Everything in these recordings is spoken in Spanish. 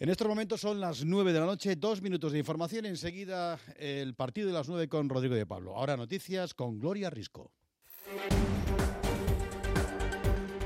En estos momentos son las 9 de la noche, dos minutos de información. Enseguida el partido de las 9 con Rodrigo de Pablo. Ahora noticias con Gloria Risco.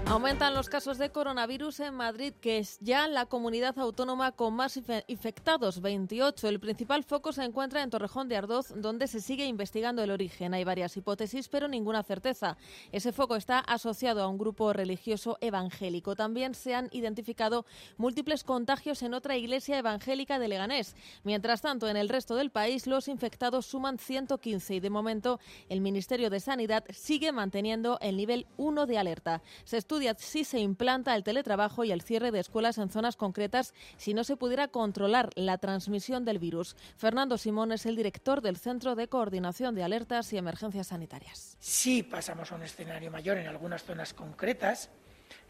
Aumentan los casos de coronavirus en Madrid, que es ya la comunidad autónoma con más infectados, 28. El principal foco se encuentra en Torrejón de Ardoz, donde se sigue investigando el origen. Hay varias hipótesis, pero ninguna certeza. Ese foco está asociado a un grupo religioso evangélico. También se han identificado múltiples contagios en otra iglesia evangélica de Leganés. Mientras tanto, en el resto del país, los infectados suman 115 y de momento el Ministerio de Sanidad sigue manteniendo el nivel 1 de alerta. Se estudia si se implanta el teletrabajo y el cierre de escuelas en zonas concretas si no se pudiera controlar la transmisión del virus. Fernando Simón es el director del Centro de Coordinación de Alertas y Emergencias Sanitarias. Si pasamos a un escenario mayor en algunas zonas concretas,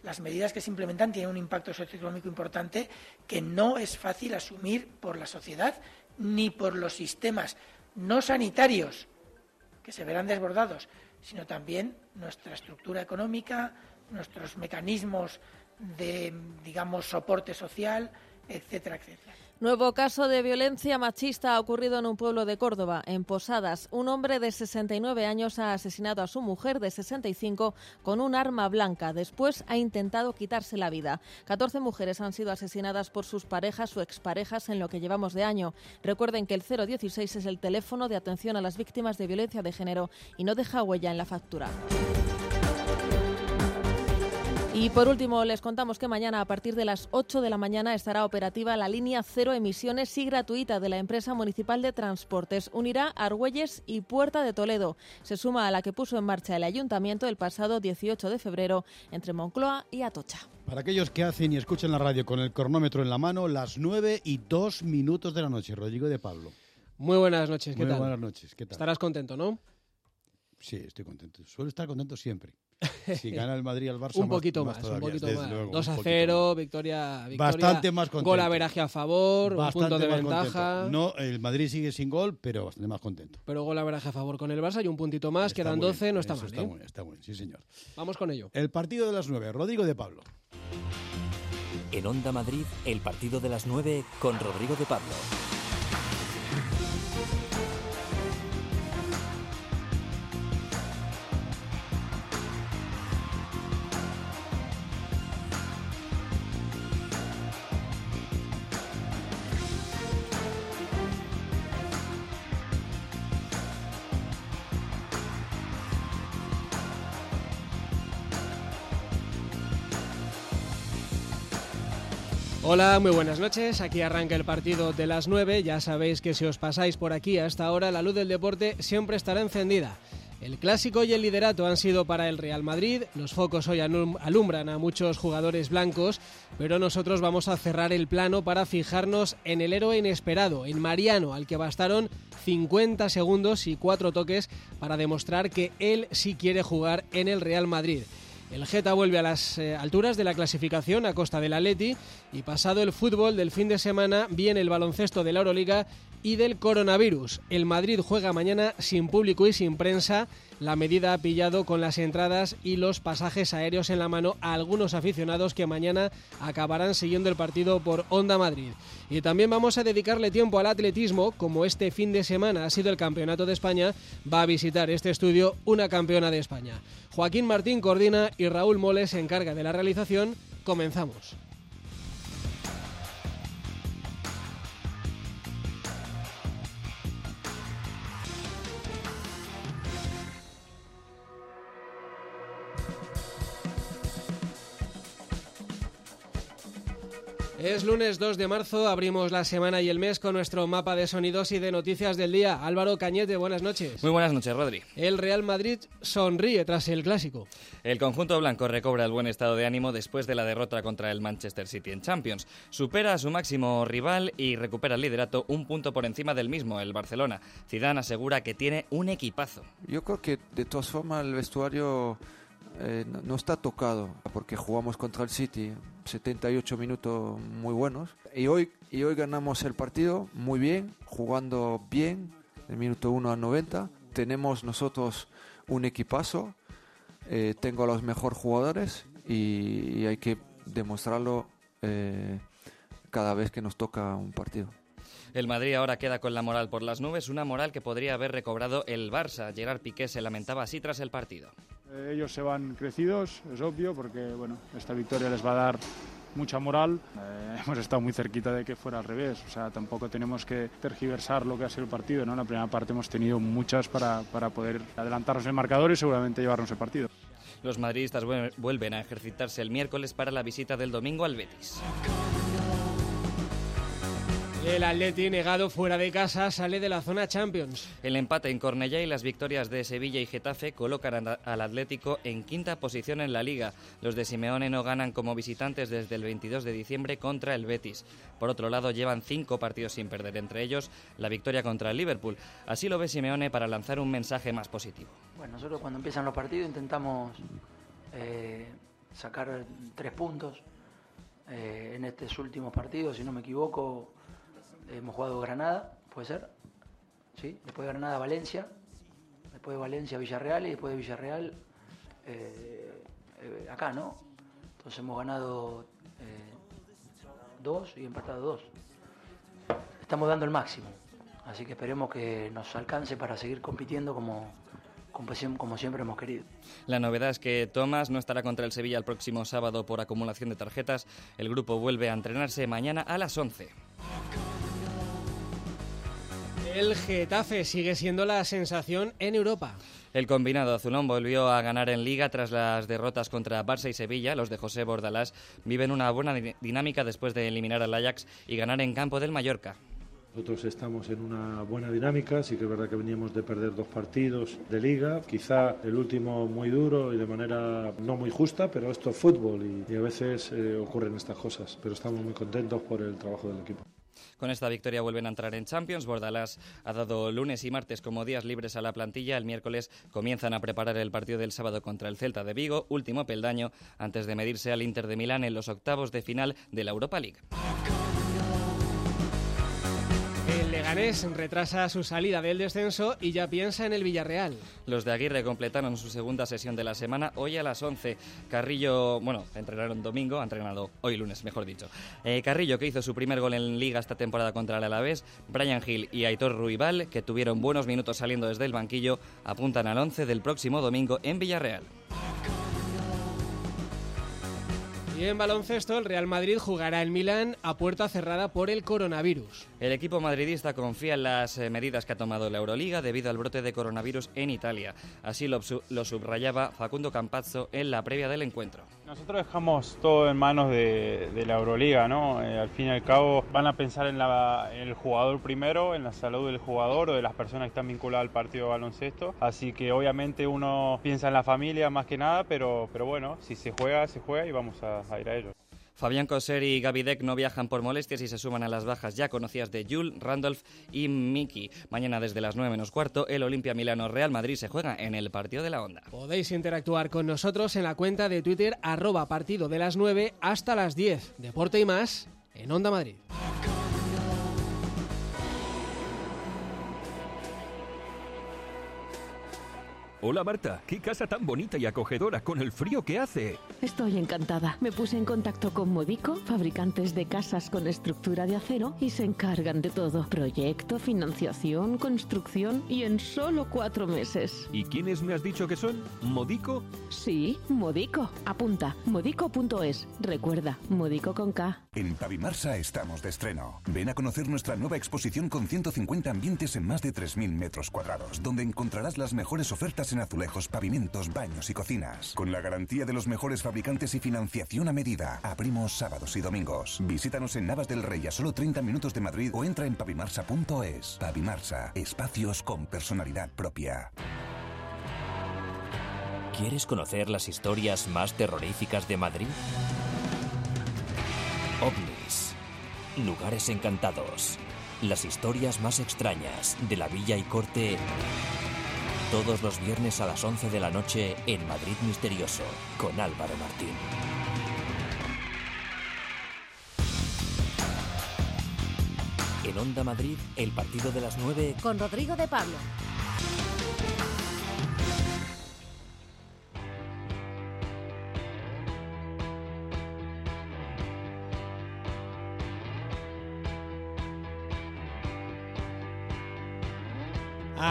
las medidas que se implementan tienen un impacto socioeconómico importante que no es fácil asumir por la sociedad ni por los sistemas no sanitarios que se verán desbordados, sino también nuestra estructura económica, nuestros mecanismos de, digamos, soporte social, etcétera, etcétera. Nuevo caso de violencia machista ha ocurrido en un pueblo de Córdoba, en Posadas. Un hombre de 69 años ha asesinado a su mujer de 65 con un arma blanca. Después ha intentado quitarse la vida. 14 mujeres han sido asesinadas por sus parejas o exparejas en lo que llevamos de año. Recuerden que el 016 es el teléfono de atención a las víctimas de violencia de género y no deja huella en la factura. Y por último, les contamos que mañana a partir de las 8 de la mañana estará operativa la línea cero emisiones y gratuita de la empresa municipal de transportes. Unirá Argüelles y Puerta de Toledo. Se suma a la que puso en marcha el ayuntamiento el pasado 18 de febrero entre Moncloa y Atocha. Para aquellos que hacen y escuchan la radio con el cronómetro en la mano, las 9 y 2 minutos de la noche. Rodrigo de Pablo. Muy buenas noches, ¿qué Muy tal? buenas noches, ¿qué tal? Estarás contento, ¿no? Sí, estoy contento. Suelo estar contento siempre. Si gana el Madrid al Barça, un poquito más, un todavía, poquito más. luego, 2 a un poquito 0, más. victoria, victoria. Bastante más contento. Gol a veraje a favor, un Bastante punto de más ventaja. contento. No, el Madrid sigue sin gol, pero bastante más contento. Pero gol a veraje a favor con el Barça y un puntito más, Está quedan muy 12, bien, no está mal. Está ¿eh? muy bien, está muy bien, sí señor. Vamos con ello. El partido de las 9, Rodrigo de Pablo. En Onda Madrid, el partido de las 9 con Rodrigo de Pablo. Hola, muy buenas noches. Aquí arranca el partido de las 9. Ya sabéis que si os pasáis por aquí hasta ahora, la luz del deporte siempre estará encendida. El clásico y el liderato han sido para el Real Madrid. Los focos hoy alum- alumbran a muchos jugadores blancos, pero nosotros vamos a cerrar el plano para fijarnos en el héroe inesperado, en Mariano, al que bastaron 50 segundos y cuatro toques para demostrar que él sí quiere jugar en el Real Madrid. El Geta vuelve a las eh, alturas de la clasificación a costa del Atleti y pasado el fútbol del fin de semana viene el baloncesto de la Euroliga y del coronavirus. El Madrid juega mañana sin público y sin prensa. La medida ha pillado con las entradas y los pasajes aéreos en la mano a algunos aficionados que mañana acabarán siguiendo el partido por Onda Madrid. Y también vamos a dedicarle tiempo al atletismo, como este fin de semana ha sido el Campeonato de España, va a visitar este estudio una campeona de España. Joaquín Martín coordina y Raúl Moles se encarga de la realización. Comenzamos. Es lunes 2 de marzo, abrimos la semana y el mes con nuestro mapa de sonidos y de noticias del día. Álvaro Cañete, buenas noches. Muy buenas noches, Rodri. El Real Madrid sonríe tras el clásico. El conjunto blanco recobra el buen estado de ánimo después de la derrota contra el Manchester City en Champions. Supera a su máximo rival y recupera el liderato un punto por encima del mismo, el Barcelona. Zidane asegura que tiene un equipazo. Yo creo que de todas formas el vestuario eh, no, está tocado porque jugamos contra el City 78 minutos muy buenos y hoy, y hoy ganamos el partido muy bien, jugando bien, del minuto 1 al 90. Tenemos nosotros un equipazo, eh, tengo a los mejores jugadores y, y hay que demostrarlo eh, cada vez que nos toca un partido. El Madrid ahora queda con la moral por las nubes, una moral que podría haber recobrado el Barça. Gerard Piqué se lamentaba así tras el partido. Eh, ellos se van crecidos, es obvio, porque bueno, esta victoria les va a dar mucha moral. Eh, hemos estado muy cerquita de que fuera al revés, o sea, tampoco tenemos que tergiversar lo que ha sido el partido. En la primera parte hemos tenido muchas para, para poder adelantarnos el marcador y seguramente llevarnos el partido. Los madridistas vuelven a ejercitarse el miércoles para la visita del domingo al Betis. El Atleti negado fuera de casa sale de la zona Champions. El empate en Cornellá y las victorias de Sevilla y Getafe colocan al Atlético en quinta posición en la liga. Los de Simeone no ganan como visitantes desde el 22 de diciembre contra el Betis. Por otro lado, llevan cinco partidos sin perder, entre ellos la victoria contra el Liverpool. Así lo ve Simeone para lanzar un mensaje más positivo. Bueno, nosotros cuando empiezan los partidos intentamos eh, sacar tres puntos. Eh, en estos últimos partidos, si no me equivoco, hemos jugado Granada, puede ser, ¿sí? después de Granada Valencia, después de Valencia Villarreal y después de Villarreal eh, eh, acá, ¿no? Entonces hemos ganado eh, dos y empatado dos. Estamos dando el máximo, así que esperemos que nos alcance para seguir compitiendo como, como siempre hemos querido. La novedad es que Tomás no estará contra el Sevilla el próximo sábado por acumulación de tarjetas. El grupo vuelve a entrenarse mañana a las 11. El Getafe sigue siendo la sensación en Europa. El combinado azulón volvió a ganar en Liga tras las derrotas contra Barça y Sevilla. Los de José Bordalás viven una buena dinámica después de eliminar al Ajax y ganar en campo del Mallorca. Nosotros estamos en una buena dinámica, sí que es verdad que veníamos de perder dos partidos de liga, quizá el último muy duro y de manera no muy justa, pero esto es fútbol y, a veces eh, ocurren estas cosas, pero estamos muy contentos por el trabajo del equipo. Con esta victoria vuelven a entrar en Champions. Bordalás ha dado lunes y martes como días libres a la plantilla. El miércoles comienzan a preparar el partido del sábado contra el Celta de Vigo, último peldaño antes de medirse al Inter de Milán en los octavos de final de la Europa League. Leganés retrasa su salida del descenso y ya piensa en el Villarreal. Los de Aguirre completaron su segunda sesión de la semana hoy a las 11. Carrillo, bueno, entrenaron domingo, ha entrenado hoy lunes, mejor dicho. Eh, Carrillo, que hizo su primer gol en Liga esta temporada contra el Alavés, Brian Hill y Aitor Ruibal, que tuvieron buenos minutos saliendo desde el banquillo, apuntan al 11 del próximo domingo en Villarreal. Y en baloncesto, el Real Madrid jugará en Milán a puerta cerrada por el coronavirus. El equipo madridista confía en las eh, medidas que ha tomado la Euroliga debido al brote de coronavirus en Italia. Así lo, subrayaba Facundo Campazzo en la previa del encuentro. Nosotros dejamos todo en manos de, la Euroliga, ¿no? Eh, al fin y al cabo van a pensar en, el jugador primero, en la salud del jugador o de las personas que están vinculadas al partido de baloncesto. Así que obviamente uno piensa en la familia más que nada, pero, pero bueno, si se juega, se juega y vamos a, a ir a ello. Fabián Coser y Gaby Deck no viajan por molestias y se suman a las bajas ya conocidas de Jules, Randolph y Miki. Mañana desde las 9 menos cuarto, el Olimpia Milano Real Madrid se juega en el partido de la onda. Podéis interactuar con nosotros en la cuenta de Twitter arroba partido de las 9 hasta las 10. Deporte y más en Onda Madrid. Hola Marta, qué casa tan bonita y acogedora con el frío que hace. Estoy encantada. Me puse en contacto con Modico, fabricantes de casas con estructura de acero, y se encargan de todo. Proyecto, financiación, construcción y en solo cuatro meses. ¿Y quiénes me has dicho que son? ¿Modico? Sí, Modico. Apunta, modico.es. Recuerda, Modico con K. En Pavimarsa estamos de estreno. Ven a conocer nuestra nueva exposición con 150 ambientes en más de 3.000 metros cuadrados, donde encontrarás las mejores ofertas en azulejos, pavimentos, baños y cocinas. Con la garantía de los mejores fabricantes y financiación a medida. Abrimos sábados y domingos. Visítanos en Navas del Rey a solo 30 minutos de Madrid o entra en pavimarsa.es. Pavimarsa, espacios con personalidad propia. ¿Quieres conocer las historias más terroríficas de Madrid? OVNIS. Lugares encantados. Las historias más extrañas de la villa y corte todos los viernes a las 11 de la noche en Madrid Misterioso con Álvaro Martín. En Onda Madrid, el partido de las 9 con Rodrigo de Pablo.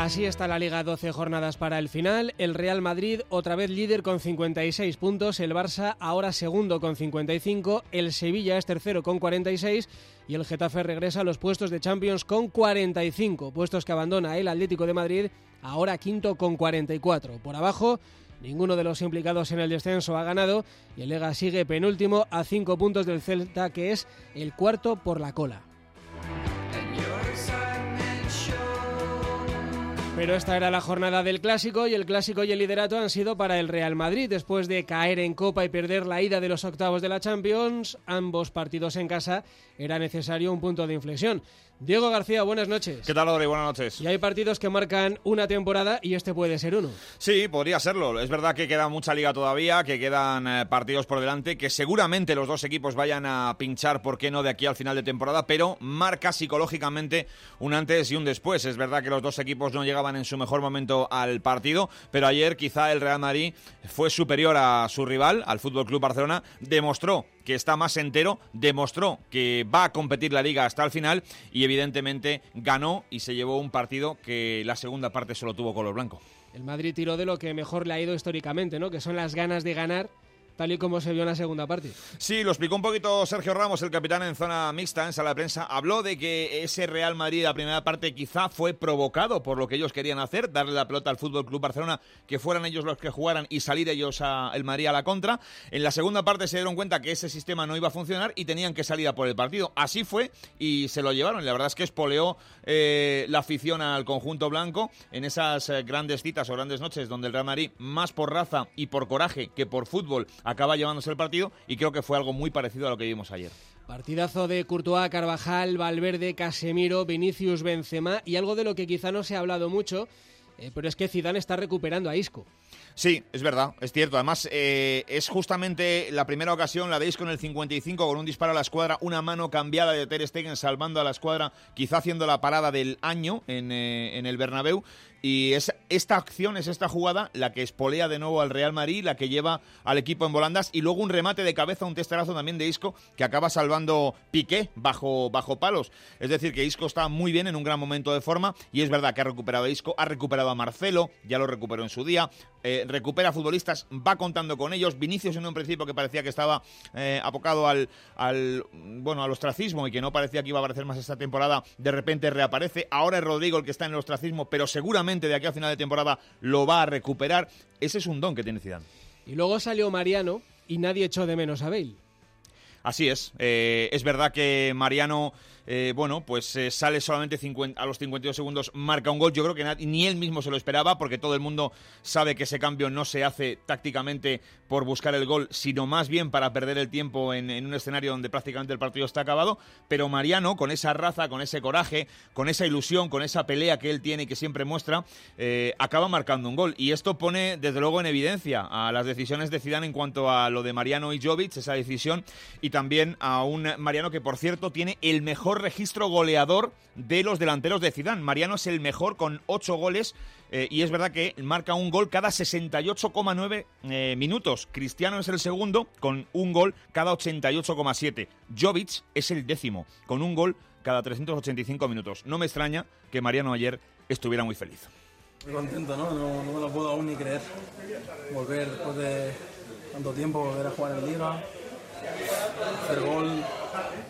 Así está la Liga 12 jornadas para el final. El Real Madrid otra vez líder con 56 puntos, el Barça ahora segundo con 55, el Sevilla es tercero con 46 y el Getafe regresa a los puestos de Champions con 45, puestos que abandona el Atlético de Madrid ahora quinto con 44. Por abajo Ninguno de los implicados en el descenso ha ganado y el Lega sigue penúltimo a cinco puntos del Celta, que es el cuarto por la cola. Pero esta era la jornada del clásico y el clásico y el liderato han sido para el Real Madrid. Después de caer en Copa y perder la ida de los octavos de la Champions, ambos partidos en casa, era necesario un punto de inflexión. Diego García, buenas noches. ¿Qué tal, Ori? Buenas noches. Y hay partidos que marcan una temporada y este puede ser uno. Sí, podría serlo. Es verdad que queda mucha liga todavía, que quedan eh, partidos por delante, que seguramente los dos equipos vayan a pinchar, ¿por qué no?, de aquí al final de temporada, pero marca psicológicamente un antes y un después. Es verdad que los dos equipos no llegaban en su mejor momento al partido, pero ayer quizá el Real Madrid fue superior a su rival, al Fútbol Club Barcelona, demostró que está más entero, demostró que va a competir la liga hasta el final y evidentemente ganó y se llevó un partido que la segunda parte solo tuvo color blanco. El Madrid tiró de lo que mejor le ha ido históricamente, ¿no? Que son las ganas de ganar tal y como se vio en la segunda parte. Sí, lo explicó un poquito Sergio Ramos, el capitán en zona mixta, en sala de prensa. Habló de que ese Real Madrid, la primera parte, quizá fue provocado por lo que ellos querían hacer, darle la pelota al Fútbol Club Barcelona, que fueran ellos los que jugaran y salir ellos a el Madrid a la contra. En la segunda parte se dieron cuenta que ese sistema no iba a funcionar y tenían que salir a por el partido. Así fue y se lo llevaron. La verdad es que espoleó eh, la afición al conjunto blanco en esas eh, grandes citas o grandes noches donde el Real Madrid, más por raza y por coraje que por fútbol, acaba llevándose el partido y creo que fue algo muy parecido a lo que vimos ayer. Partidazo de Courtois, Carvajal, Valverde, Casemiro, Vinicius, Benzema y algo de lo que quizá no se ha hablado mucho, eh, pero es que Zidane está recuperando a Isco. Sí, es verdad, es cierto. Además, eh, es justamente la primera ocasión, la de Isco en el 55, con un disparo a la escuadra, una mano cambiada de Ter Stegen salvando a la escuadra, quizá haciendo la parada del año en, eh, en el Bernabéu. Y es esta acción, es esta jugada la que espolea de nuevo al Real Madrid, la que lleva al equipo en volandas y luego un remate de cabeza, un testarazo también de Isco que acaba salvando Piqué bajo, bajo palos. Es decir, que Isco está muy bien en un gran momento de forma y es verdad que ha recuperado a Isco, ha recuperado a Marcelo, ya lo recuperó en su día, eh, recupera futbolistas, va contando con ellos. Vinicius en un principio que parecía que estaba eh, apocado al, al, bueno, al ostracismo y que no parecía que iba a aparecer más esta temporada, de repente reaparece. Ahora es Rodrigo el que está en el ostracismo, pero seguramente de aquí a final de temporada lo va a recuperar. Ese es un don que tiene Zidane. Y luego salió Mariano y nadie echó de menos a Bale. Así es. Eh, es verdad que Mariano eh, bueno, pues eh, sale solamente a los 52 segundos, marca un gol. Yo creo que ni él mismo se lo esperaba, porque todo el mundo sabe que ese cambio no se hace tácticamente por buscar el gol, sino más bien para perder el tiempo en, un escenario donde prácticamente el partido está acabado. Pero Mariano, con esa raza, con ese coraje, con esa ilusión, con esa pelea que él tiene y que siempre muestra, eh, acaba marcando un gol. Y esto pone, desde luego, en evidencia a las decisiones de Zidane en cuanto a lo de Mariano y Jovic, esa decisión, y también a un Mariano que, por cierto, tiene el mejor registro goleador de los delanteros de Zidane. Mariano es el mejor con 8 goles eh, y es verdad que marca un gol cada 68,9 eh, minutos. Cristiano es el segundo con un gol cada 88,7. Jovic es el décimo con un gol cada 385 minutos. No me extraña que Mariano ayer estuviera muy feliz. Muy contento, ¿no? No, me lo puedo aún ni creer. Volver después de tanto tiempo, volver a jugar en Liga, hacer gol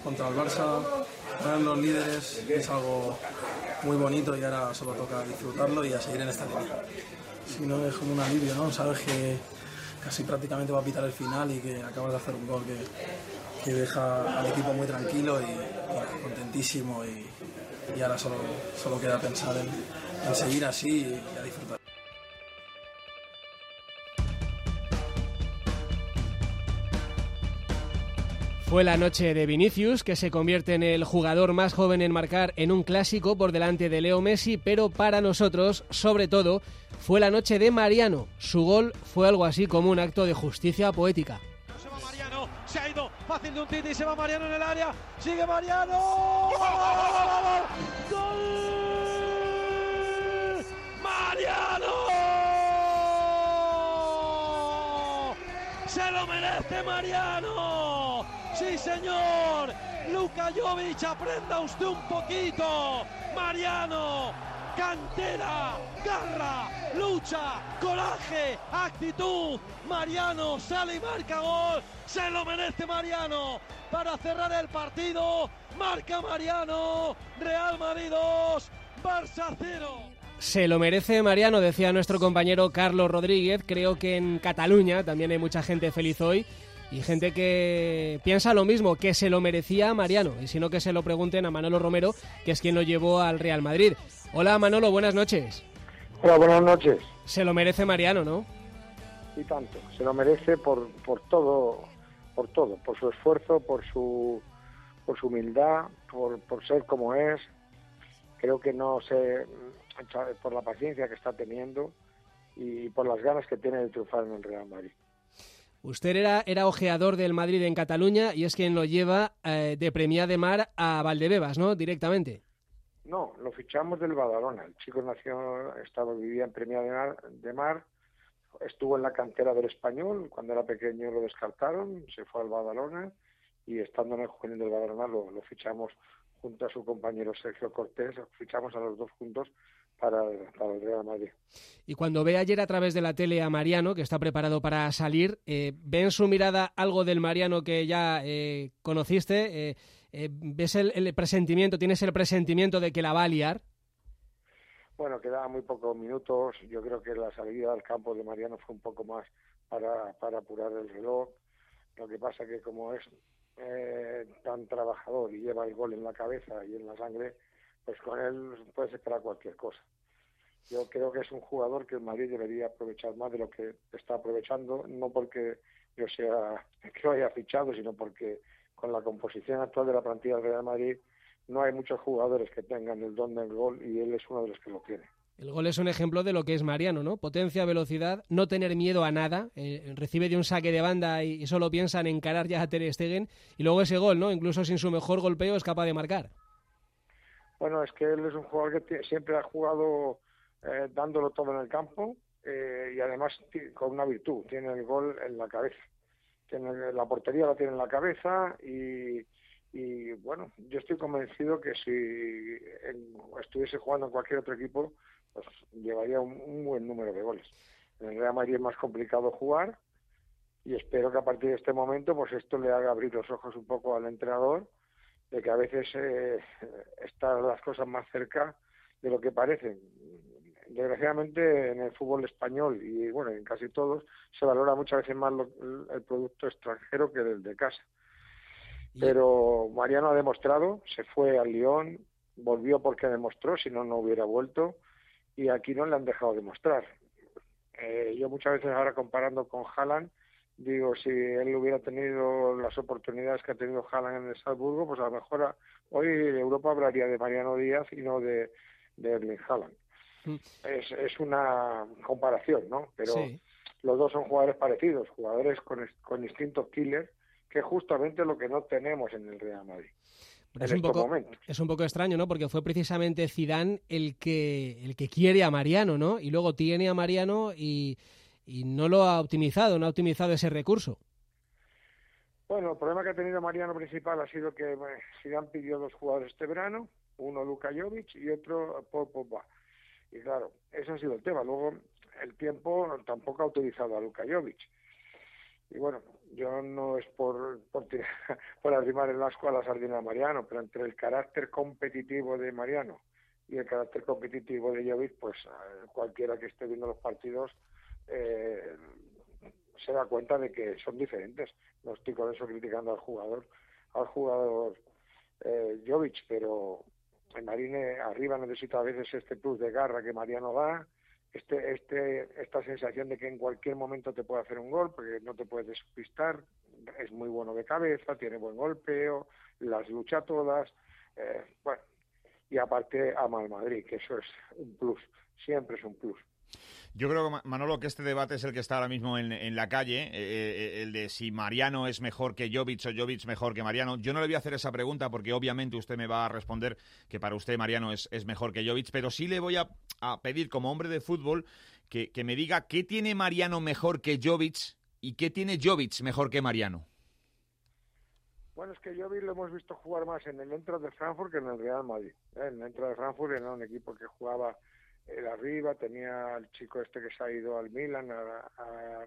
contra el Barça, eran los líderes es algo muy bonito y ahora solo toca disfrutarlo y a seguir en esta línea. Si no es como un alivio, ¿no? Sabes que casi prácticamente va a pitar el final y que acabas de hacer un gol que, deja al equipo muy tranquilo y, contentísimo y, y, ahora solo, solo queda pensar en, en seguir así y a disfrutar. Fue la noche de Vinicius, que se convierte en el jugador más joven en marcar en un clásico por delante de Leo Messi, pero para nosotros, sobre todo, fue la noche de Mariano. Su gol fue algo así como un acto de justicia poética. Se va Mariano, se ha ido fácil de un titi, se va Mariano en el área, sigue Mariano. ¡Gol! ¡Mariano! ¡Se lo merece Mariano! Sí, señor. Luka Jovic, aprenda usted un poquito. Mariano, cantera, garra, lucha, coraje, actitud. Mariano sale y marca gol. Se lo merece Mariano para cerrar el partido. Marca Mariano. Real Madrid 2, Barça 0. Se lo merece Mariano, decía nuestro compañero Carlos Rodríguez. Creo que en Cataluña también hay mucha gente feliz hoy y gente que piensa lo mismo, que se lo merecía Mariano. Y si no, que se lo pregunten a Manolo Romero, que es quien lo llevó al Real Madrid. Hola Manolo, buenas noches. Hola, buenas noches. Se lo merece Mariano, ¿no? Y tanto, se lo merece por, por todo, por todo, por su esfuerzo, por su, por su humildad, por, por ser como es. Creo que no sé, por la paciencia que está teniendo y por las ganas que tiene de triunfar en el Real Madrid. Usted era, era ojeador del Madrid en Cataluña y es quien lo lleva eh, de Premia de Mar a Valdebebas, ¿no? Directamente. No, lo fichamos del Badalona. El chico nació, estaba, vivía en Mar, de Mar, estuvo en la cantera del Español, cuando era pequeño lo descartaron, se fue al Badalona y estando en el juvenil del Badalona lo, lo fichamos junto a su compañero Sergio Cortés, fichamos a los dos juntos para, el Real Madrid. Y cuando ve ayer a través de la tele a Mariano, que está preparado para salir, eh, ¿ve en su mirada algo del Mariano que ya eh, conociste? Eh, eh, ¿Ves el, presentimiento, tienes el presentimiento de que la va a liar? Bueno, quedaban muy pocos minutos. Yo creo que la salida al campo de Mariano fue un poco más para, para apurar el reloj. Lo que pasa que como es tan trabajador y lleva el gol en la cabeza y en la sangre, pues con él puedes esperar cualquier cosa. Yo creo que es un jugador que el Madrid debería aprovechar más de lo que está aprovechando, no porque yo sea que lo haya fichado, sino porque con la composición actual de la plantilla del Real Madrid no hay muchos jugadores que tengan el don del gol y él es uno de los que lo tiene. El gol es un ejemplo de lo que es Mariano, ¿no? Potencia, velocidad, no tener miedo a nada. Eh, recibe de un saque de banda y, solo piensa en encarar ya a Ter Stegen. Y luego ese gol, ¿no? Incluso sin su mejor golpeo es capaz de marcar. Bueno, es que él es un jugador que siempre ha jugado eh, dándolo todo en el campo eh, y además con una virtud, tiene el gol en la cabeza. Tiene, la portería la tiene en la cabeza y, bueno, yo estoy convencido que si estuviese jugando en cualquier otro equipo, pues llevaría un, un, buen número de goles. En el Real Madrid es más complicado jugar y espero que a partir de este momento, pues esto le haga abrir los ojos un poco al entrenador de que a veces eh, están las cosas más cerca de lo que parecen. Desgraciadamente en el fútbol español y bueno, en casi todos se valora muchas veces más el producto extranjero que el de casa. Pero Mariano ha demostrado, se fue al Lyon, volvió porque demostró, si no, no hubiera vuelto, y aquí no le han dejado demostrar. Eh, yo muchas veces ahora comparando con Haaland, digo, si él hubiera tenido las oportunidades que ha tenido Haaland en el Salzburgo, pues a lo mejor hoy Europa hablaría de Mariano Díaz y no de, de Erling Haaland. Mm. Es, es una comparación, ¿no? Pero los dos son jugadores parecidos, jugadores con, con instinto killer, que es justamente lo que no tenemos en el Real Madrid. es, un poco, es un poco extraño, ¿no? Porque fue precisamente Zidane el que, el que quiere a Mariano, ¿no? Y luego tiene a Mariano y y no lo ha optimizado, no ha optimizado ese recurso. Bueno, el problema que ha tenido Mariano principal ha sido que Zidane pidió dos jugadores este verano, uno Luka Jovic y otro Paul. Y claro, ese ha sido el tema. Luego el tiempo tampoco ha utilizado a Luka Jovic. Y bueno, yo no es por, por, por arrimar el asco a la sardina de Mariano, pero entre el carácter competitivo de Mariano y el carácter competitivo de Jovic, pues eh, cualquiera que esté viendo los partidos eh, se da cuenta de que son diferentes. No estoy con eso criticando al jugador, al jugador eh, Jovic, pero el Marine arriba necesita a veces este plus de garra que Mariano da, este, este, esta sensación de que en cualquier momento te puede hacer un gol, porque no te puedes despistar, es muy bueno de cabeza, tiene buen golpeo, las lucha todas, eh, bueno, y aparte ama al Madrid, que eso es un plus, siempre es un plus. Yo creo, Manolo, que este debate es el que está ahora mismo en, la calle, eh, eh, el de si Mariano es mejor que Jovic o Jovic mejor que Mariano. Yo no le voy a hacer esa pregunta porque obviamente usted me va a responder que para usted Mariano es, mejor que Jovic, pero sí le voy a, pedir como hombre de fútbol que, que, me diga qué tiene Mariano mejor que Jovic y qué tiene Jovic mejor que Mariano. Bueno, es que yo vi, lo hemos visto jugar más en el Entra de Frankfurt que en el Real Madrid. ¿eh? En el Entra de Frankfurt era un equipo que jugaba el arriba, tenía al chico este que se ha ido al Milan, a, a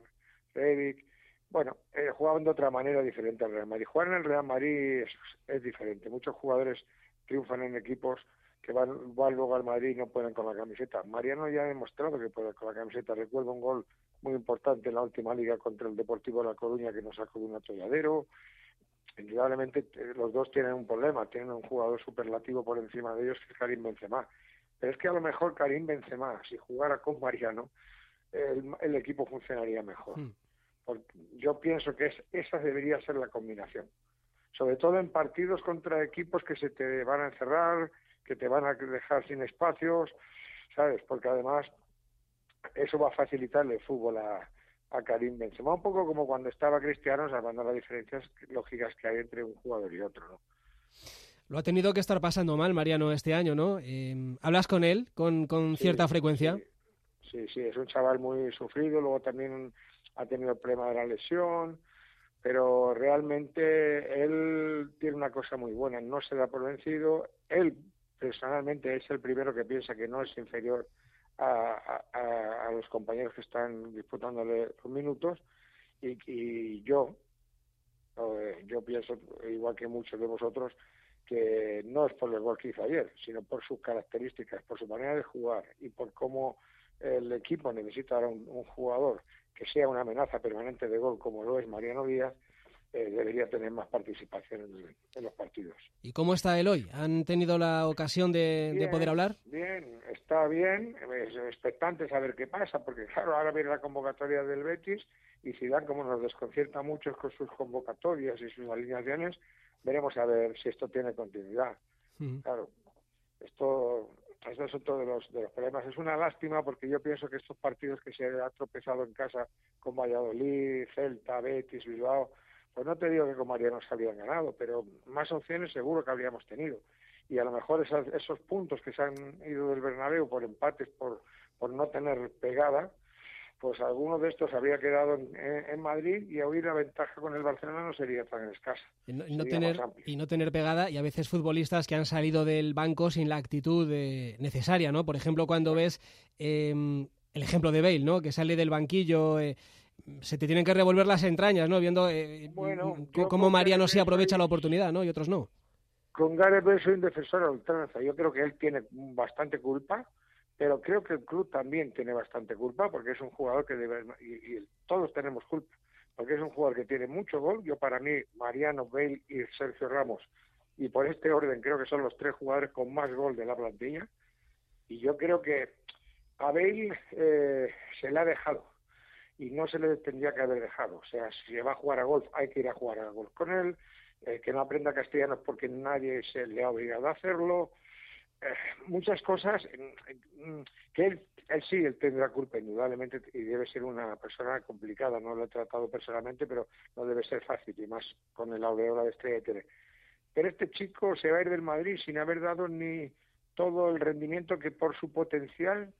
Rebic. Bueno, eh, jugaban de otra manera diferente al Real Madrid. Jugar en el Real Madrid es, es diferente. Muchos jugadores triunfan en equipos que van, luego al Madrid y no pueden con la camiseta. Mariano ya ha demostrado que puede con la camiseta. Recuerdo un gol muy importante en la última liga contra el Deportivo de La Coruña que nos sacó de un atolladero. Indudablemente eh, los dos tienen un problema, tienen un jugador superlativo por encima de ellos que es Karim Benzema. Pero es que a lo mejor Karim Benzema, si jugara con Mariano, el, el equipo funcionaría mejor. Hmm. Porque yo pienso que es, esa debería ser la combinación. Sobre todo en partidos contra equipos que se te van a encerrar, que te van a dejar sin espacios, ¿sabes? Porque además eso va a facilitarle el fútbol a, a Karim Benzema, un poco como cuando estaba Cristiano, salvando las diferencias lógicas que hay entre un jugador y otro, ¿no? Lo ha tenido que estar pasando mal Mariano este año, ¿no? Eh, ¿Hablas con él con, con cierta frecuencia? Sí, sí, es un chaval muy sufrido, luego también ha tenido el problema de la lesión, pero realmente él tiene una cosa muy buena, no se da por vencido, él personalmente es el primero que piensa que no es inferior a, a, a los compañeros que están disputándole los minutos y, y yo, eh, yo pienso, igual que muchos de vosotros, que no es por el gol que hizo ayer, sino por sus características, por su manera de jugar y por cómo el equipo necesita ahora un, un jugador que sea una amenaza permanente de gol como lo es Mariano Díaz, eh, debería tener más participación en, en, los partidos. ¿Y cómo está él hoy? ¿Han tenido la ocasión de, bien, de poder hablar? Bien, está bien, es expectante saber qué pasa, porque claro, ahora viene la convocatoria del Betis y Zidane, como nos desconcierta mucho con sus convocatorias y sus alineaciones, veremos a ver si esto tiene continuidad. Mm. Claro, esto, esto es otro de los, de los problemas. Es una lástima porque yo pienso que estos partidos que se ha tropezado en casa con Valladolid, Celta, Betis, Bilbao, pues no te digo que con Mariano se habían ganado, pero más opciones seguro que habríamos tenido. Y a lo mejor esas, esos puntos que se han ido del Bernabéu por empates, por, por no tener pegada, pues alguno de estos habría quedado en, en, Madrid y hoy la ventaja con el Barcelona no sería tan escasa. Y no, tener, y no tener pegada y a veces futbolistas que han salido del banco sin la actitud eh, necesaria, ¿no? Por ejemplo, cuando ves eh, el ejemplo de Bale, ¿no? Que sale del banquillo... Eh, se te tienen que revolver las entrañas, ¿no? Viendo eh, bueno, cómo Mariano sí aprovecha la oportunidad, ¿no? Y otros no. Con Gareth Bale soy un defensor a ultranza. Yo creo que él tiene bastante culpa, pero creo que el club también tiene bastante culpa porque es un jugador que debe y, y todos tenemos culpa porque es un jugador que tiene mucho gol. Yo para mí Mariano, Bale y Sergio Ramos y por este orden creo que son los tres jugadores con más gol de la plantilla y yo creo que a Bale eh, se le ha dejado y no se le tendría que haber dejado. O sea, si va a jugar a golf, hay que ir a jugar a golf con él, que no aprenda castellano porque nadie se le ha obligado a hacerlo. Eh, muchas cosas eh, que él, él sí él tendrá culpa indudablemente y debe ser una persona complicada no lo he tratado personalmente pero no debe ser fácil y más con el aureola de estrella de tele pero este chico se va a ir del Madrid sin haber dado ni todo el rendimiento que por su potencial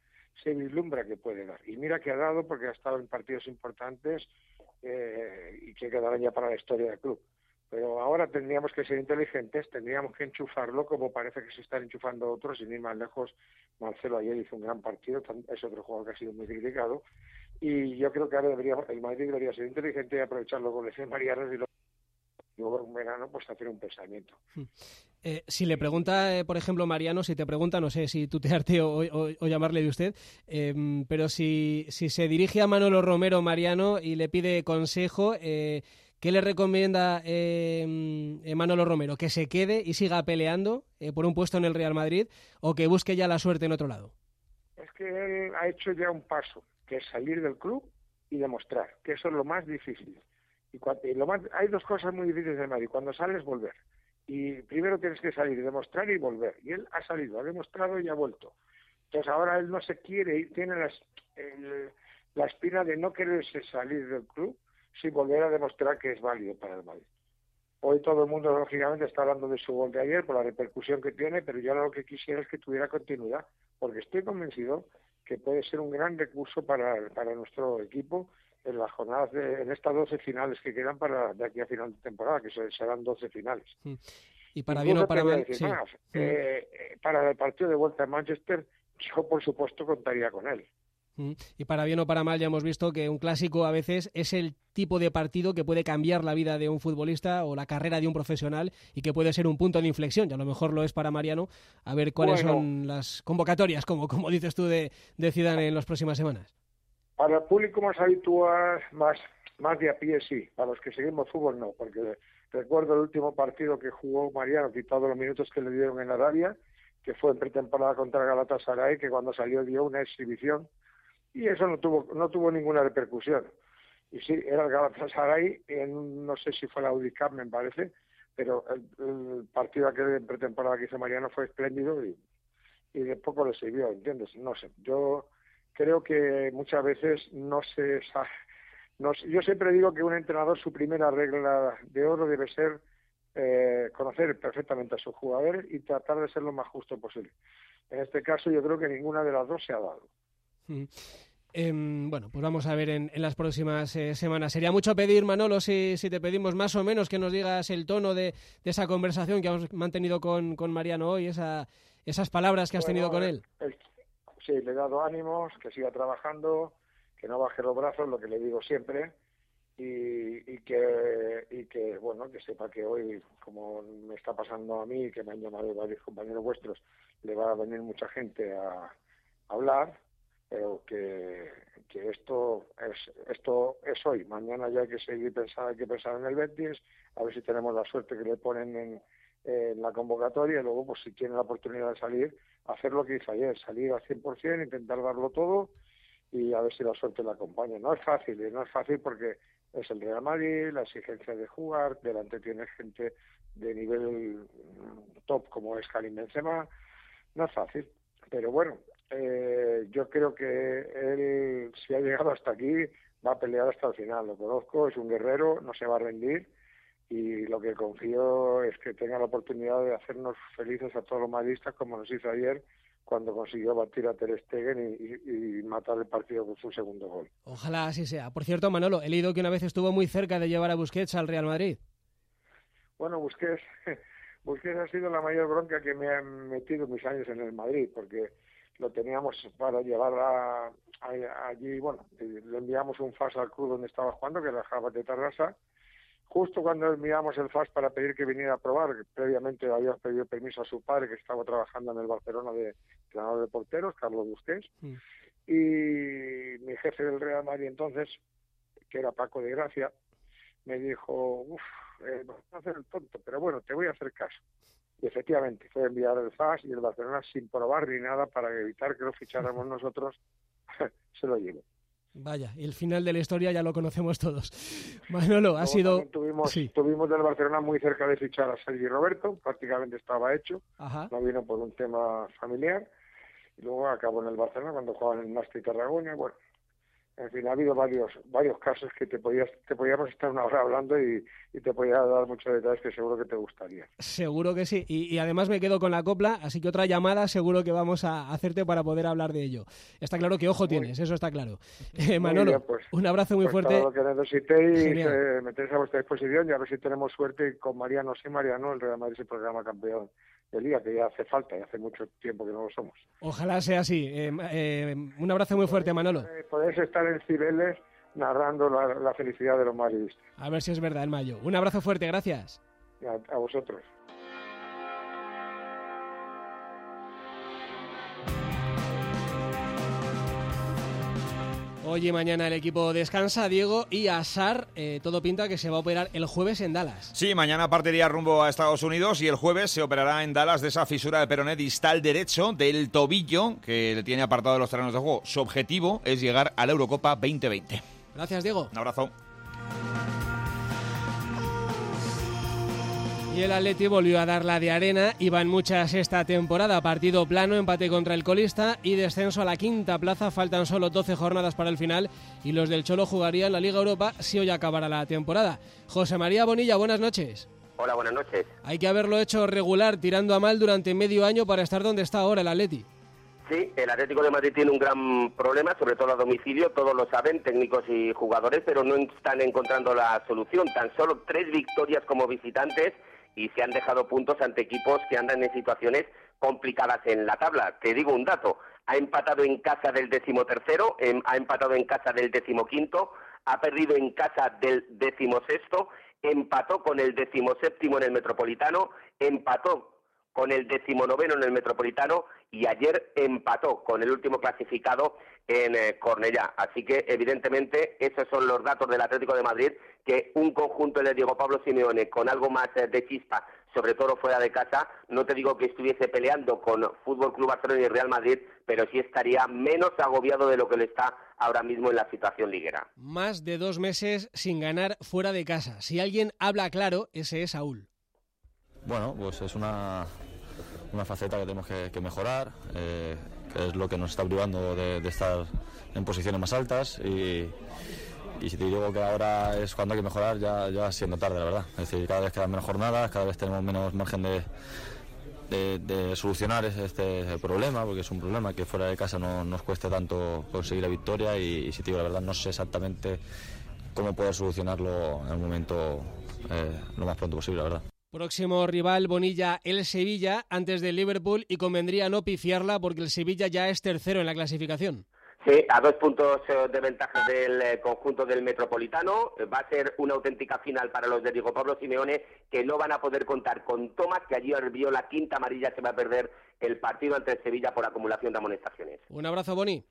se vislumbra que puede dar. Y mira que ha dado porque ha estado en partidos importantes eh, y que quedarán ya para la historia del club. Pero ahora tendríamos que ser inteligentes, tendríamos que enchufarlo como parece que se están enchufando otros, sin ir más lejos. Marcelo ayer hizo un gran partido, es otro jugador que ha sido muy criticado. Y yo creo que ahora deberíamos, el Madrid debería ser inteligente y aprovechar los goles de Mariano y luego en verano pues hacer un pensamiento. Eh, si le pregunta, eh, por ejemplo, Mariano, si te pregunta, no sé si tutearte o, o, o llamarle de usted, eh, pero si, si se dirige a Manolo Romero Mariano y le pide consejo, eh, ¿qué le recomienda Manolo Romero? ¿Que se quede y siga peleando por un puesto en el Real Madrid o que busque ya la suerte en otro lado? Es que él ha hecho ya un paso, que es salir del club y demostrar, que eso es lo más difícil. Y, y lo más, hay dos cosas muy difíciles de Madrid. Cuando sales, volver. Y primero tienes que salir, demostrar y volver. Y él ha salido, ha demostrado y ha vuelto. Entonces ahora él no se quiere ir, tiene la espina de no quererse salir del club sin volver a demostrar que es válido para el Madrid. Hoy todo el mundo, lógicamente, está hablando de su gol de ayer por la repercusión que tiene, pero yo lo que quisiera es que tuviera continuidad, porque estoy convencido que puede ser un gran recurso para, para nuestro equipo en las jornadas de, en estas 12 finales que quedan para de aquí a final de temporada, que serán 12 finales. Y para bien o para mal, eh, para el partido de vuelta en Manchester, yo por supuesto contaría con él. Y para bien o para mal ya hemos visto que un clásico a veces es el tipo de partido que puede cambiar la vida de un futbolista o la carrera de un profesional y que puede ser un punto de inflexión. Y a lo mejor lo es para Mariano. A ver cuáles son las convocatorias, como, como dices tú, de, de Zidane en las próximas semanas. Para el público más habitual, más, más de a pie, sí. Para los que seguimos fútbol, no. Porque recuerdo el último partido que jugó Mariano, quitado los minutos que le dieron en Arabia, que fue en pretemporada contra Galatasaray, que cuando salió dio una exhibición y eso no tuvo no tuvo ninguna repercusión. Y sí, era el Galatasaray, en, no sé si fue la UDICAP, me parece, pero el, partido aquel de pretemporada que hizo Mariano fue espléndido y, y de poco le sirvió, ¿entiendes? No sé, yo creo que muchas veces no se no, yo siempre digo que un entrenador su primera regla de oro debe ser eh, conocer perfectamente a sus jugadores y tratar de ser lo más justo posible. En este caso yo creo que ninguna de las dos se ha dado. Em, bueno, pues vamos a ver en, las próximas eh, semanas. Sería mucho pedir, Manolo, si, te pedimos más o menos que nos digas el tono de, esa conversación que hemos mantenido con, Mariano hoy, esa, esas palabras que has tenido con él. sí, le he dado ánimos, que siga trabajando, que no baje los brazos, lo que le digo siempre, y, que, y que, bueno, que sepa que hoy, como me está pasando a mí, que me han llamado varios compañeros vuestros, le va a venir mucha gente a hablar pero que, esto es esto es hoy. Mañana ya hay que seguir pensando hay que pensar en el Betis a ver si tenemos la suerte que le ponen en, la convocatoria y luego pues si tiene la oportunidad de salir hacer lo que hizo ayer salir al 100% intentar darlo todo y a ver si la suerte le acompaña. No es fácil y no es fácil porque es el Real Madrid la exigencia de jugar delante tiene gente de nivel top como es Karim Benzema no es fácil pero bueno eh, yo creo que él, si ha llegado hasta aquí, va a pelear hasta el final. Lo conozco, es un guerrero, no se va a rendir y lo que confío es que tenga la oportunidad de hacernos felices a todos los madridistas como nos hizo ayer cuando consiguió batir a Ter Stegen y, matar el partido con su segundo gol. Ojalá así sea. Por cierto, Manolo, he leído que una vez estuvo muy cerca de llevar a Busquets al Real Madrid. Bueno, Busquets, Busquets ha sido la mayor bronca que me han metido mis años en el Madrid, porque lo teníamos para llevar a, allí, bueno, le enviamos un FAS al club donde estaba jugando, que era Java de Tarrasa, justo cuando enviamos el FAS para pedir que viniera a probar, que previamente había pedido permiso a su padre, que estaba trabajando en el Barcelona de entrenador de porteros, Carlos Busquets, mm. y mi jefe del Real Madrid entonces, que era Paco de Gracia, me dijo, uff, eh, vas a hacer el tonto, pero bueno, te voy a hacer caso. Y efectivamente, fue enviar el FAS y el Barcelona sin probar ni nada para evitar que lo ficháramos nosotros, se lo llevó. Vaya, y el final de la historia ya lo conocemos todos. Manolo, ha sido... Tuvimos, tuvimos del Barcelona muy cerca de fichar a Sergi Roberto, prácticamente estaba hecho, no vino por un tema familiar, y luego acabó en el Barcelona cuando jugaba en el Nasti Tarragona, bueno, en fin, ha habido varios varios casos que te podías te podíamos estar una hora hablando y, te podía dar muchos detalles que seguro que te gustaría. Seguro que sí. Y, además me quedo con la copla, así que otra llamada seguro que vamos a hacerte para poder hablar de ello. Está claro que ojo tienes, eso está claro. Eh, Manolo, pues, un abrazo muy pues fuerte. Todo lo que necesitéis, eh, metéis a vuestra disposición y a ver si tenemos suerte con Mariano, sí Mariano, el Real Madrid se programa campeón de liga, que ya hace falta y hace mucho tiempo que no lo somos. Ojalá sea así. Eh, eh, un abrazo muy fuerte, Manolo. Eh, podéis estar en Cibeles narrando la, felicidad de los madridistas. A ver si es verdad, el mayo. Un abrazo fuerte, gracias. a vosotros. Hoy y mañana el equipo descansa, Diego, y Asar, eh, todo pinta que se va a operar el jueves en Dallas. Sí, mañana partiría rumbo a Estados Unidos y el jueves se operará en Dallas de esa fisura de peroné distal derecho del tobillo que le tiene apartado de los terrenos de juego. Su objetivo es llegar a la Eurocopa 2020. Gracias, Diego. Un abrazo. Y el Atleti volvió a dar la de arena, iban muchas esta temporada, partido plano, empate contra el colista y descenso a la quinta plaza, faltan solo 12 jornadas para el final y los del Cholo jugarían la Liga Europa si hoy acabara la temporada. José María Bonilla, buenas noches. Hola, buenas noches. Hay que haberlo hecho regular, tirando a mal durante medio año para estar donde está ahora el Atleti. Sí, el Atlético de Madrid tiene un gran problema, sobre todo a domicilio, todos lo saben, técnicos y jugadores, pero no están encontrando la solución. Tan solo tres victorias como visitantes y se han dejado puntos ante equipos que andan en situaciones complicadas en la tabla. Te digo un dato, ha empatado en casa del decimotercero, em, ha empatado en casa del decimoquinto, ha perdido en casa del decimosexto, empató con el decimoséptimo en el Metropolitano, empató con el decimonoveno en el Metropolitano y ayer empató con el último clasificado en eh, Cornellá. Así que, evidentemente, esos son los datos del Atlético de Madrid, que un conjunto de Diego Pablo Simeone con algo más eh, de chispa, sobre todo fuera de casa, no te digo que estuviese peleando con Fútbol Club Barcelona y Real Madrid, pero sí estaría menos agobiado de lo que le está ahora mismo en la situación liguera. Más de dos meses sin ganar fuera de casa. Si alguien habla claro, ese es Saúl. Bueno, pues es una, una faceta que tenemos que, mejorar, eh, que es lo que nos está privando de, estar en posiciones más altas y, si te digo que ahora es cuando hay que mejorar, ya, ya siendo tarde, la verdad. Es decir, cada vez quedan menos jornadas, cada vez tenemos menos margen de, solucionar este problema, porque es un problema que fuera de casa no nos cueste tanto conseguir la victoria y, si te digo la verdad no sé exactamente cómo poder solucionarlo en el momento eh, lo más pronto posible, la verdad. Próximo rival Bonilla, el Sevilla, antes del Liverpool, y convendría no pifiarla porque el Sevilla ya es tercero en la clasificación. Sí, a dos puntos eh, de ventaja del eh, conjunto del Metropolitano. Eh, va a ser una auténtica final para los de Diego Pablo Simeone, que no van a poder contar con Tomás, que allí vio la quinta amarilla, se va a perder el partido ante el Sevilla por acumulación de amonestaciones. Un abrazo, Boni.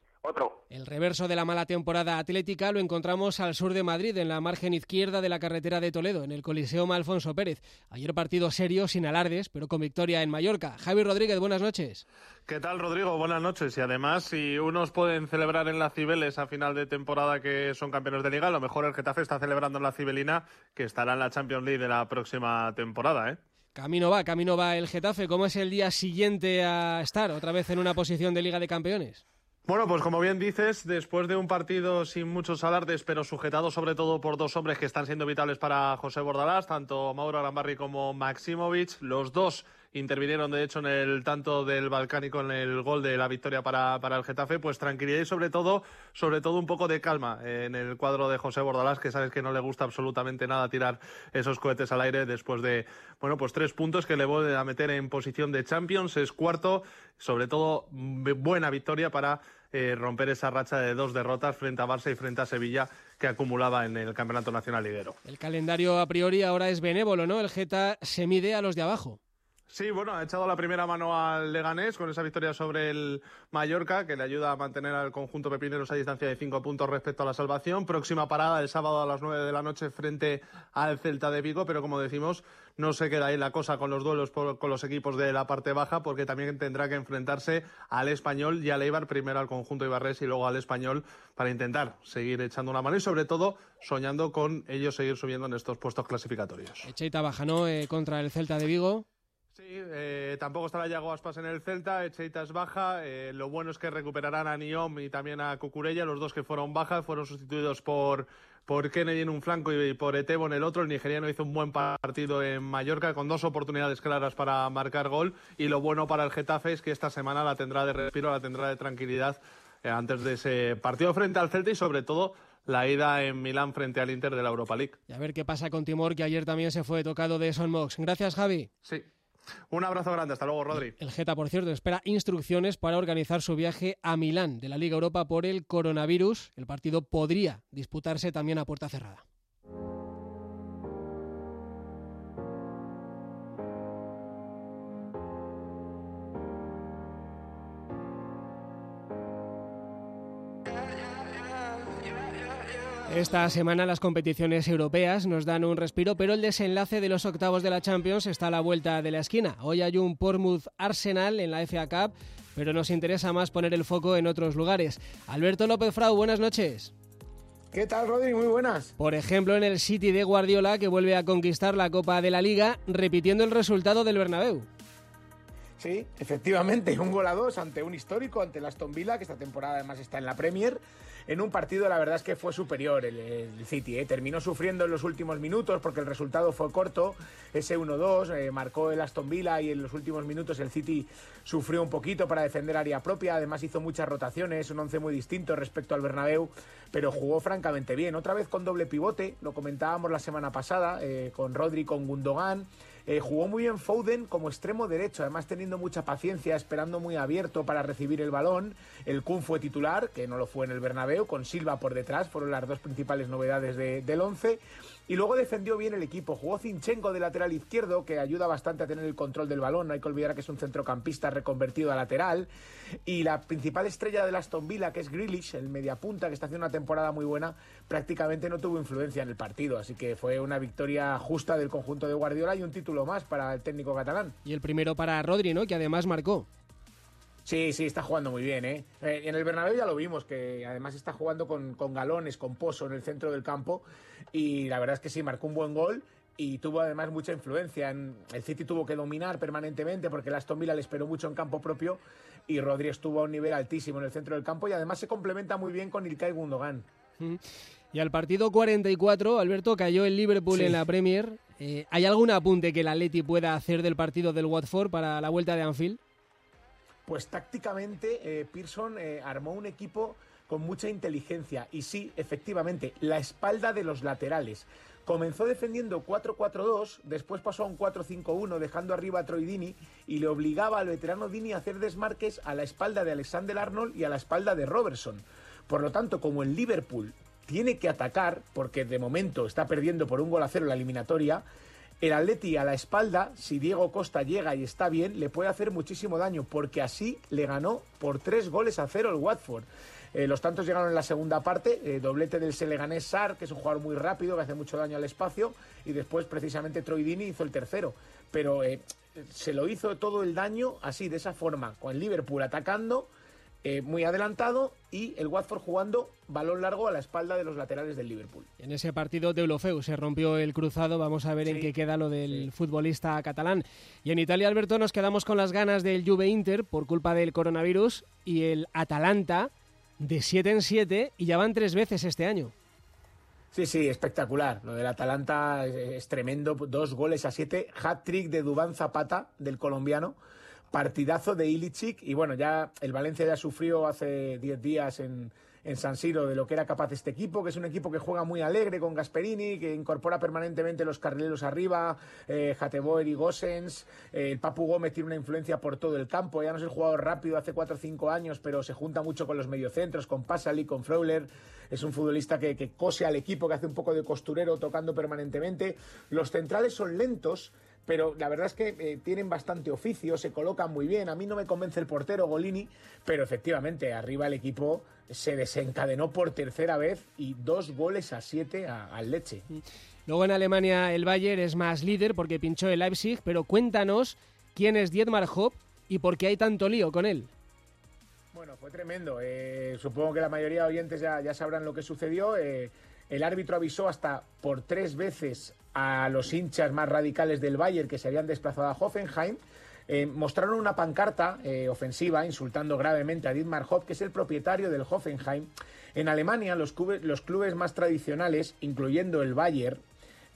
El reverso de la mala temporada atlética lo encontramos al sur de Madrid, en la margen izquierda de la carretera de Toledo, en el Coliseo Alfonso Pérez. Ayer partido serio, sin alardes, pero con victoria en Mallorca. Javi Rodríguez, buenas noches. ¿Qué tal, Rodrigo? Buenas noches. Y además, si unos pueden celebrar en la Cibeles a final de temporada que son campeones de liga, a lo mejor el Getafe está celebrando en la Cibelina, que estará en la Champions League de la próxima temporada, ¿eh? Camino va, camino va el Getafe. ¿Cómo es el día siguiente a estar otra vez en una posición de Liga de Campeones? Bueno, pues como bien dices, después de un partido sin muchos alardes, pero sujetado sobre todo por dos hombres que están siendo vitales para José Bordalás, tanto Mauro Arambarri como Maximovic, los dos intervinieron de hecho en el tanto del Balcánico en el gol de la victoria para, para, el Getafe, pues tranquilidad y sobre todo, sobre todo un poco de calma en el cuadro de José Bordalás, que sabes que no le gusta absolutamente nada tirar esos cohetes al aire después de, bueno, pues tres puntos que le vuelven a meter en posición de Champions, es cuarto, sobre todo buena victoria para eh, romper esa racha de dos derrotas frente a Barça y frente a Sevilla que acumulaba en el Campeonato Nacional Lidero. El calendario a priori ahora es benévolo, ¿no? El Geta se mide a los de abajo. Sí, bueno, ha echado la primera mano al Leganés con esa victoria sobre el Mallorca, que le ayuda a mantener al conjunto pepineros a distancia de cinco puntos respecto a la salvación. Próxima parada el sábado a las nueve de la noche frente al Celta de Vigo, pero como decimos, no se queda ahí la cosa con los duelos con los equipos de la parte baja, porque también tendrá que enfrentarse al Español y al Eibar, primero al conjunto Ibarres y luego al Español, para intentar seguir echando una mano y sobre todo soñando con ellos seguir subiendo en estos puestos clasificatorios. Echeita baja, ¿no? Eh, contra el Celta de Vigo. Sí, eh, tampoco estará Yago Aspas en el Celta, Echeita es baja. Eh, lo bueno es que recuperarán a Niom y también a Cucurella, los dos que fueron bajas, fueron sustituidos por, por Kennedy en un flanco y por Etebo en el otro. El nigeriano hizo un buen partido en Mallorca con dos oportunidades claras para marcar gol. Y lo bueno para el Getafe es que esta semana la tendrá de respiro, la tendrá de tranquilidad eh, antes de ese partido frente al Celta y sobre todo la ida en Milán frente al Inter de la Europa League. Y a ver qué pasa con Timor, que ayer también se fue tocado de Son Mox. Gracias, Javi. Sí. Un abrazo grande, hasta luego, Rodri. El Geta, por cierto, espera instrucciones para organizar su viaje a Milán de la Liga Europa por el coronavirus. El partido podría disputarse también a puerta cerrada. Esta semana las competiciones europeas nos dan un respiro, pero el desenlace de los octavos de la Champions está a la vuelta de la esquina. Hoy hay un Portsmouth Arsenal en la FA Cup, pero nos interesa más poner el foco en otros lugares. Alberto López Frau, buenas noches. ¿Qué tal, Rodri? Muy buenas. Por ejemplo, en el City de Guardiola, que vuelve a conquistar la Copa de la Liga, repitiendo el resultado del Bernabéu. Sí, efectivamente, un gol a dos ante un histórico, ante el Aston Villa, que esta temporada además está en la Premier. En un partido, la verdad es que fue superior el, City. ¿eh? Terminó sufriendo en los últimos minutos porque el resultado fue corto. Ese 1-2 eh, marcó el Aston Villa y en los últimos minutos el City sufrió un poquito para defender área propia. Además, hizo muchas rotaciones, un once muy distinto respecto al Bernabéu, pero jugó francamente bien. Otra vez con doble pivote, lo comentábamos la semana pasada, eh, con Rodri, con Gundogan. Eh, jugó muy bien Foden como extremo derecho, además teniendo mucha paciencia, esperando muy abierto para recibir el balón. El Kun fue titular, que no lo fue en el Bernabéu, con Silva por detrás, fueron las dos principales novedades de- del 11. Y luego defendió bien el equipo. Jugó Zinchenko de lateral izquierdo, que ayuda bastante a tener el control del balón. No hay que olvidar que es un centrocampista reconvertido a lateral. Y la principal estrella del Aston Villa, que es Grealish, el mediapunta, que está haciendo una temporada muy buena, prácticamente no tuvo influencia en el partido. Así que fue una victoria justa del conjunto de Guardiola y un título más para el técnico catalán. Y el primero para Rodri, ¿no? Que además marcó. Sí, sí, está jugando muy bien, ¿eh? Eh, En el Bernabéu ya lo vimos, que además está jugando con, con galones, con pozo en el centro del campo. Y la verdad es que sí, marcó un buen gol y tuvo además mucha influencia. En, el City tuvo que dominar permanentemente porque el Aston Villa le esperó mucho en campo propio y Rodri estuvo a un nivel altísimo en el centro del campo y además se complementa muy bien con Ilkay Gundogan. Y al partido 44, Alberto, cayó el Liverpool Sí. en la Premier. Eh, ¿Hay algún apunte que el Atleti pueda hacer del partido del Watford para la vuelta de Anfield? Pues tácticamente eh, Pearson eh, armó un equipo con mucha inteligencia y sí, efectivamente, la espalda de los laterales. Comenzó defendiendo 4-4-2, después pasó a un 4-5-1 dejando arriba a Troy Dini y le obligaba al veterano Dini a hacer desmarques a la espalda de Alexander Arnold y a la espalda de Robertson. Por lo tanto, como el Liverpool tiene que atacar, porque de momento está perdiendo por un gol a cero la eliminatoria, el Atleti a la espalda, si Diego Costa llega y está bien, le puede hacer muchísimo daño, porque así le ganó por tres goles a cero el Watford. Eh, los tantos llegaron en la segunda parte, eh, doblete del Seleganés Sar, que es un jugador muy rápido, que hace mucho daño al espacio, y después precisamente Troy Dini hizo el tercero. Pero eh, se lo hizo todo el daño así, de esa forma, con Liverpool atacando, eh, muy adelantado, y el Watford jugando balón largo a la espalda de los laterales del Liverpool. En ese partido de Deulofeu se rompió el cruzado. Vamos a ver en qué queda lo del futbolista catalán. Y en Italia, Alberto, nos quedamos con las ganas del Juve Inter por culpa del coronavirus y el Atalanta de 7 en 7 y ya van tres veces este año. Sí, sí, espectacular. Lo del Atalanta es, es tremendo. Dos goles a siete. Hat-trick de Dubán Zapata, del colombiano. Partidazo de Ilicic. Y bueno, ya el Valencia ya sufrió hace 10 días en, en San Siro de lo que era capaz este equipo, que es un equipo que juega muy alegre con Gasperini, que incorpora permanentemente los carrileros arriba, eh, y Gossens. Eh, el Papu Gómez tiene una influencia por todo el campo. Ya no es el jugador rápido hace 4 o 5 años, pero se junta mucho con los mediocentros, con Pasali, con Freuler. Es un futbolista que, que cose al equipo, que hace un poco de costurero tocando permanentemente. Los centrales son lentos, pero la verdad es que eh, tienen bastante oficio, se colocan muy bien. A mí no me convence el portero Golini, pero efectivamente arriba el equipo se desencadenó por tercera vez y dos goles a siete al Leche. Luego en Alemania el Bayern es más líder porque pinchó el Leipzig, pero cuéntanos quién es Dietmar Hopp y por qué hay tanto lío con él. Bueno, fue tremendo. Eh, supongo que la mayoría de oyentes ya, ya sabrán lo que sucedió. Eh, el árbitro avisó hasta por tres veces a los hinchas más radicales del Bayern que se habían desplazado a Hoffenheim. Eh, mostraron una pancarta eh, ofensiva insultando gravemente a Dietmar Hopp, que es el propietario del Hoffenheim. En Alemania, los clubes, los clubes más tradicionales, incluyendo el Bayern,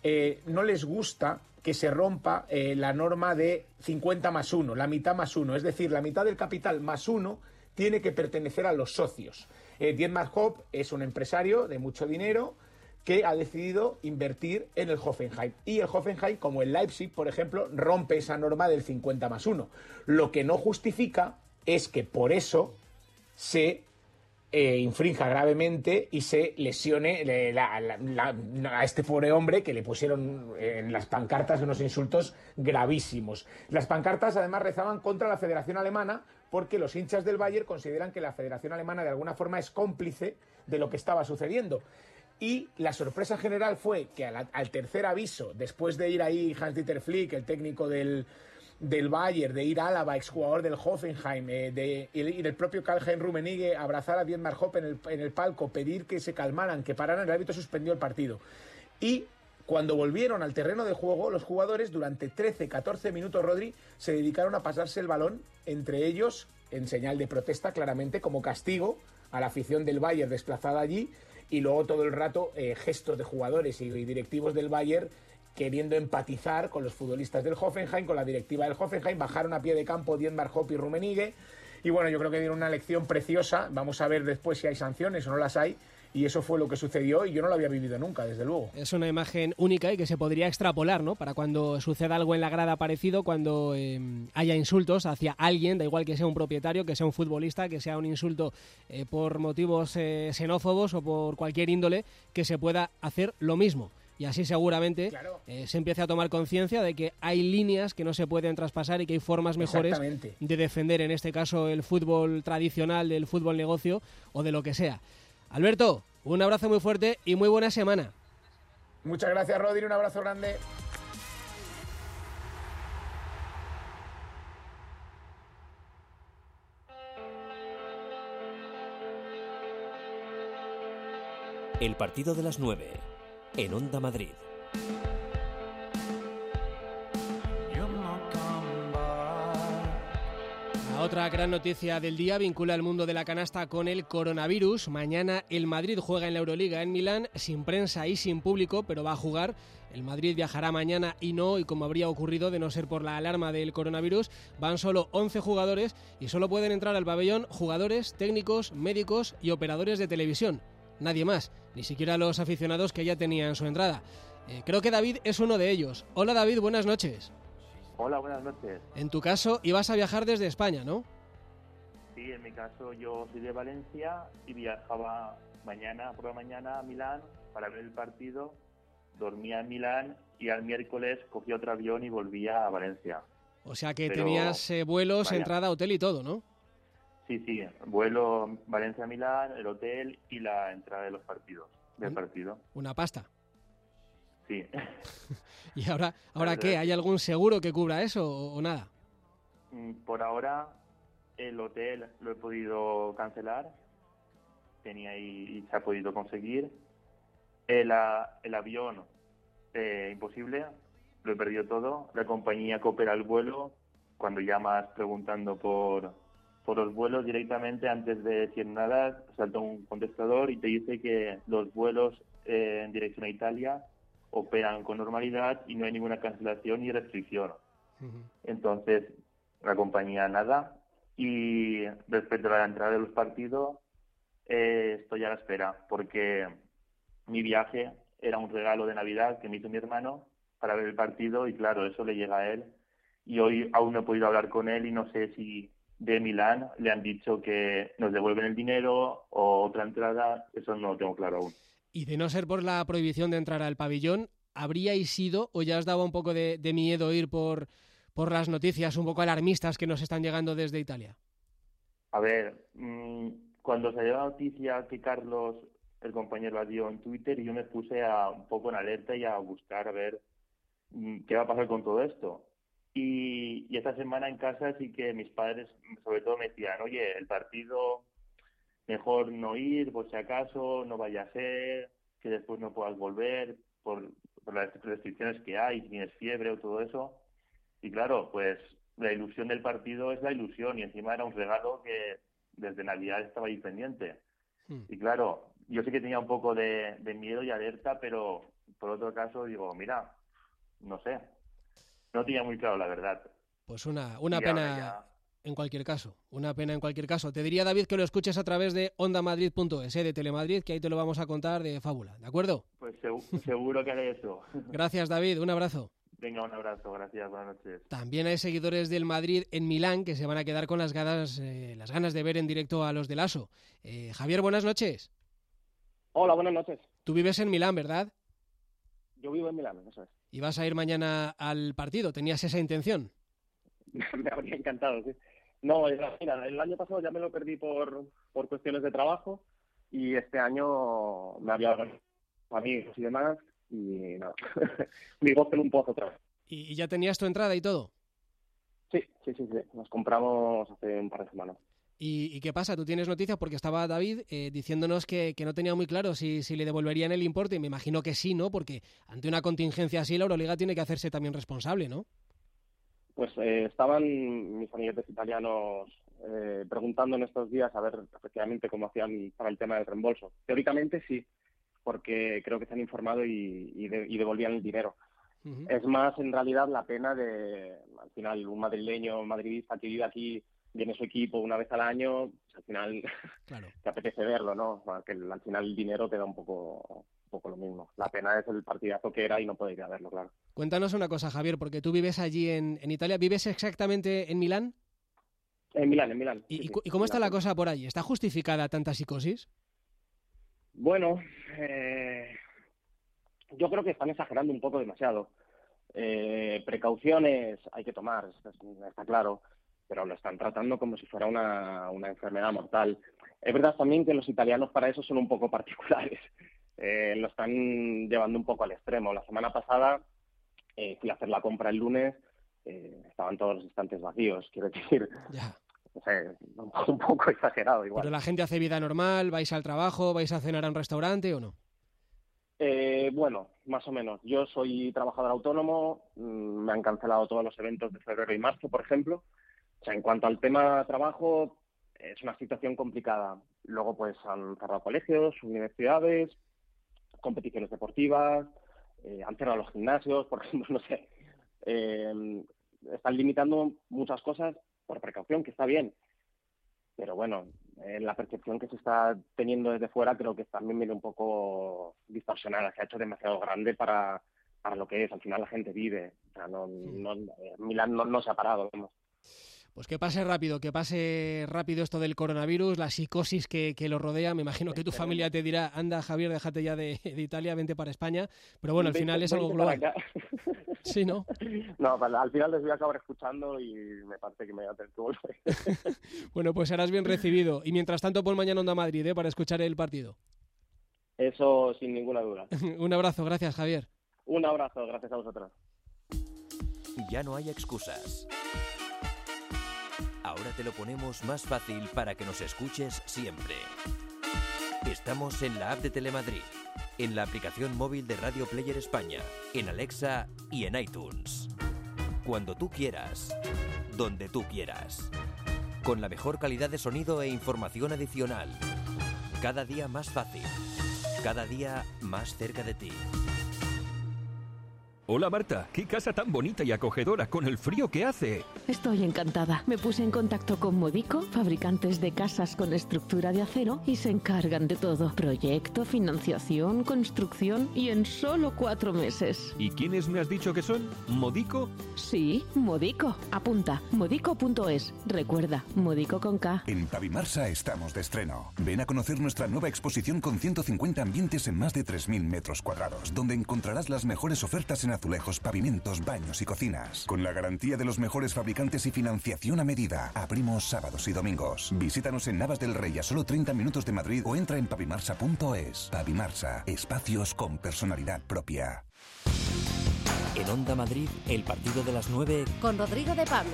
eh, no les gusta que se rompa la norma de 50 más 1, la mitad más 1. Es decir, la mitad del capital más 1 tiene que pertenecer a los socios. Dietmar Hopp es un empresario de mucho dinero que ha decidido invertir en el Hoffenheim. Y el Hoffenheim, como el Leipzig, por ejemplo, rompe esa norma del 50 más 1. Lo que no justifica es que por eso se eh, infrinja gravemente y se lesione a este pobre hombre que le pusieron en las pancartas unos insultos gravísimos. Las pancartas además rezaban contra la Federación Alemana porque los hinchas del Bayern consideran que la Federación Alemana de alguna forma es cómplice de lo que estaba sucediendo. Y la sorpresa general fue que al, tercer aviso, después de ir ahí Hans-Dieter Flick, el técnico del, del Bayern, de ir a Álava, exjugador del Hoffenheim, eh, de, y del propio Karl-Heinz Rummenigge, abrazar a Dietmar Hopp en el, en el palco, pedir que se calmaran, que pararan, el árbitro suspendió el partido. Y Cuando volvieron al terreno de juego, los jugadores durante 13-14 minutos, Rodri, se dedicaron a pasarse el balón entre ellos en señal de protesta, claramente, como castigo a la afición del Bayern desplazada allí, y luego todo el rato eh, gestos de jugadores y, directivos del Bayern queriendo empatizar con los futbolistas del Hoffenheim, con la directiva del Hoffenheim, bajaron a pie de campo Dietmar Hopp y Rummenigge, y bueno, yo creo que dieron una lección preciosa, vamos a ver después si hay sanciones o no las hay, y eso fue lo que sucedió y yo no lo había vivido nunca, desde luego. Es una imagen única y que se podría extrapolar, ¿no? Para cuando suceda algo en la grada parecido, cuando eh, haya insultos hacia alguien, da igual que sea un propietario, que sea un futbolista, que sea un insulto eh, por motivos eh, xenófobos o por cualquier índole, que se pueda hacer lo mismo. Y así seguramente eh, se empiece a tomar conciencia de que hay líneas que no se pueden traspasar y que hay formas mejores de defender, en este caso, el fútbol tradicional, el fútbol negocio o de lo que sea. Alberto, un abrazo muy fuerte y muy buena semana. Muchas gracias, Rodri, un abrazo grande. El partido de las 9 en Onda Madrid. Otra gran noticia del día vincula el mundo de la canasta con el coronavirus. Mañana el Madrid juega en la Euroliga en Milán, sin prensa y sin público, pero va a jugar. El Madrid viajará mañana y no, y como habría ocurrido de no ser por la alarma del coronavirus, van solo 11 jugadores y solo pueden entrar al pabellón jugadores, técnicos, médicos y operadores de televisión. Nadie más, ni siquiera los aficionados que ya tenían su entrada. Eh, creo que David es uno de ellos. Hola David, buenas noches. Hola, buenas noches. En tu caso, ibas a viajar desde España, ¿no? Sí, en mi caso yo soy de Valencia y viajaba mañana por la mañana a Milán para ver el partido, dormía en Milán y al miércoles cogí otro avión y volvía a Valencia. O sea que Pero, tenías eh, vuelos, entrada, hotel y todo, ¿no? Sí, sí, vuelo Valencia-Milán, el hotel y la entrada de los partidos, del partido. Una pasta. Sí. ¿Y ahora, ahora qué? ¿Hay algún seguro que cubra eso o, o nada? Mm, Por ahora el hotel lo he podido cancelar, tenía y, y se ha podido conseguir. El, a- el avión, eh, imposible, lo he perdido todo. La compañía que opera el vuelo, cuando llamas preguntando por, por los vuelos directamente, antes de decir nada, salta un contestador y te dice que los vuelos eh, en dirección a Italia operan con normalidad y no hay ninguna cancelación ni restricción. Entonces, la compañía nada. Y respecto a la entrada de los partidos, eh, estoy a la espera, porque mi viaje era un regalo de Navidad que me hizo mi hermano para ver el partido y claro, eso le llega a él. Y hoy aún no he podido hablar con él y no sé si de Milán le han dicho que nos devuelven el dinero o otra entrada, eso no lo tengo claro aún. Y de no ser por la prohibición de entrar al pabellón, ¿habríais ido o ya os daba un poco de, miedo ir por, por las noticias un poco alarmistas que nos están llegando desde Italia? A ver, mm, cuando salió la noticia que Carlos, el compañero, la dio en Twitter, yo me puse a, un poco en alerta y a buscar a ver mm, qué va a pasar con todo esto. Y, y esta semana en casa sí que mis padres, sobre todo, me decían, oye, el partido mejor no ir, por si acaso, no vaya a ser, que después no puedas volver por, por las restricciones que hay, si tienes fiebre o todo eso. Y claro, pues la ilusión del partido es la ilusión y encima era un regalo que desde Navidad estaba ahí pendiente. Y claro, yo sí que tenía un poco de, de miedo y alerta, pero por otro caso digo, mira, no sé, no tenía muy claro la verdad. Pues una, una Y pena en cualquier caso, una pena en cualquier caso. Te diría, David, que lo escuches a través de ondamadrid.es, eh, de Telemadrid, que ahí te lo vamos a contar de fábula, ¿de acuerdo? Pues segu- seguro que haré eso. Gracias, David, un abrazo. Venga, un abrazo, gracias, buenas noches. También hay seguidores del Madrid en Milán que se van a quedar con las ganas, eh, las ganas de ver en directo a los del ASO. Eh, Javier, buenas noches. Hola, buenas noches. Tú vives en Milán, ¿verdad? Yo vivo en Milán, eso es. Y vas a ir mañana al partido. ¿Tenías esa intención? me habría encantado, sí. No, mira, el año pasado ya me lo perdí por, por cuestiones de trabajo y este año me había amigos y demás y nada, mi voz en un pozo otra vez. ¿Y, y ya tenías tu entrada y todo? Sí, sí, sí, sí, nos compramos hace un par de semanas. ¿Y, qué pasa? ¿Tú tienes noticias? Porque estaba David eh, diciéndonos que, no tenía muy claro si, si le devolverían el importe. Y me imagino que sí, ¿no? Porque ante una contingencia así, la Euroliga tiene que hacerse también responsable, ¿no? Pues eh, estaban mis amiguetes italianos eh, preguntando en estos días a ver efectivamente cómo hacían para el tema del reembolso. Teóricamente sí, porque creo que se han informado y, devolvían el dinero. Es más, en realidad, la pena de, al final, un madrileño, madridista que vive aquí, viene su equipo una vez al año, pues, al final te apetece verlo, ¿no? Que al final el dinero te da un poco, un poco lo mismo. La pena es el partidazo que era y no poder ir a verlo, claro. Cuéntanos una cosa, Javier, porque tú vives allí en, en Italia. ¿Vives exactamente en Milán? En Milán, en Milán. ¿Y, cómo está la cosa por allí? ¿Está justificada tanta psicosis? Bueno, eh, yo creo que están exagerando un poco demasiado. Eh, precauciones hay que tomar, está, claro, pero lo están tratando como si fuera una, enfermedad mortal. Es verdad también que los italianos para eso son un poco particulares. Eh, lo están llevando un poco al extremo. La semana pasada fui a hacer la compra el lunes, estaban todos los estantes vacíos. Quiero decir, un poco exagerado igual. Pero la gente hace vida normal, vais al trabajo, vais a cenar a un restaurante o no? Eh, bueno, más o menos. Yo soy trabajador autónomo, mm, me han cancelado todos los eventos de febrero y marzo, por ejemplo. O sea, en cuanto al tema trabajo, es una situación complicada. Luego, pues, han cerrado colegios, universidades, competiciones deportivas, eh, han cerrado los gimnasios, por ejemplo, no sé. Eh, están limitando muchas cosas por precaución, que está bien. Pero bueno, en la percepción que se está teniendo desde fuera creo que también viene un poco distorsionada, se ha hecho demasiado grande para, para lo que es. Al final la gente vive. O sea, no, no, Milán no, no se ha parado. Pues que pase rápido, que pase rápido esto del coronavirus, la psicosis que, lo rodea. Me imagino que tu familia te dirá, anda Javier, déjate ya de, Italia, vente para España. Pero bueno, al final es algo global. Sí, ¿no? No, al final les voy a acabar escuchando y me parece que me voy a tener que volver. bueno, pues serás bien recibido. Y mientras tanto, por mañana Onda Madrid, ¿eh? para escuchar el partido. Eso sin ninguna duda. Un abrazo, gracias Javier. Un abrazo, gracias a vosotros. Ya no hay excusas. Ahora te lo ponemos más fácil para que nos escuches siempre. Estamos en la app de Telemadrid, en la aplicación móvil de Radio Player España, en Alexa y en iTunes. Cuando tú quieras, donde tú quieras. Con la mejor calidad de sonido e información adicional. Cada día más fácil. Cada día más cerca de ti. Hola Marta, qué casa tan bonita y acogedora con el frío que hace. Estoy encantada. Me puse en contacto con Modico, fabricantes de casas con estructura de acero, y se encargan de todo. Proyecto, financiación, construcción y en solo cuatro meses. ¿Y quiénes me has dicho que son? ¿Modico? Sí, Modico. Apunta, modico.es. Recuerda, Modico con K. En Pavimarsa estamos de estreno. Ven a conocer nuestra nueva exposición con 150 ambientes en más de 3.000 metros cuadrados, donde encontrarás las mejores ofertas en azulejos, pavimentos, baños y cocinas. Con la garantía de los mejores fabricantes y financiación a medida. Abrimos sábados y domingos. Visítanos en Navas del Rey a solo 30 minutos de Madrid o entra en pavimarsa.es. Pavimarsa, espacios con personalidad propia. En Onda Madrid, el partido de las 9 con Rodrigo de Pablo.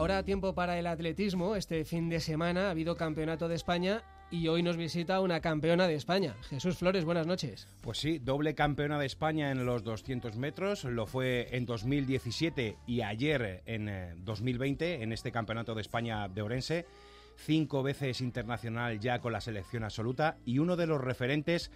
Ahora tiempo para el atletismo. Este fin de semana ha habido campeonato de España y hoy nos visita una campeona de España. Jesús Flores, buenas noches. Pues sí, doble campeona de España en los 200 metros. Lo fue en 2017 y ayer en 2020 eh, en este campeonato de España de Orense. Cinco veces internacional ya con la selección absoluta y uno de los referentes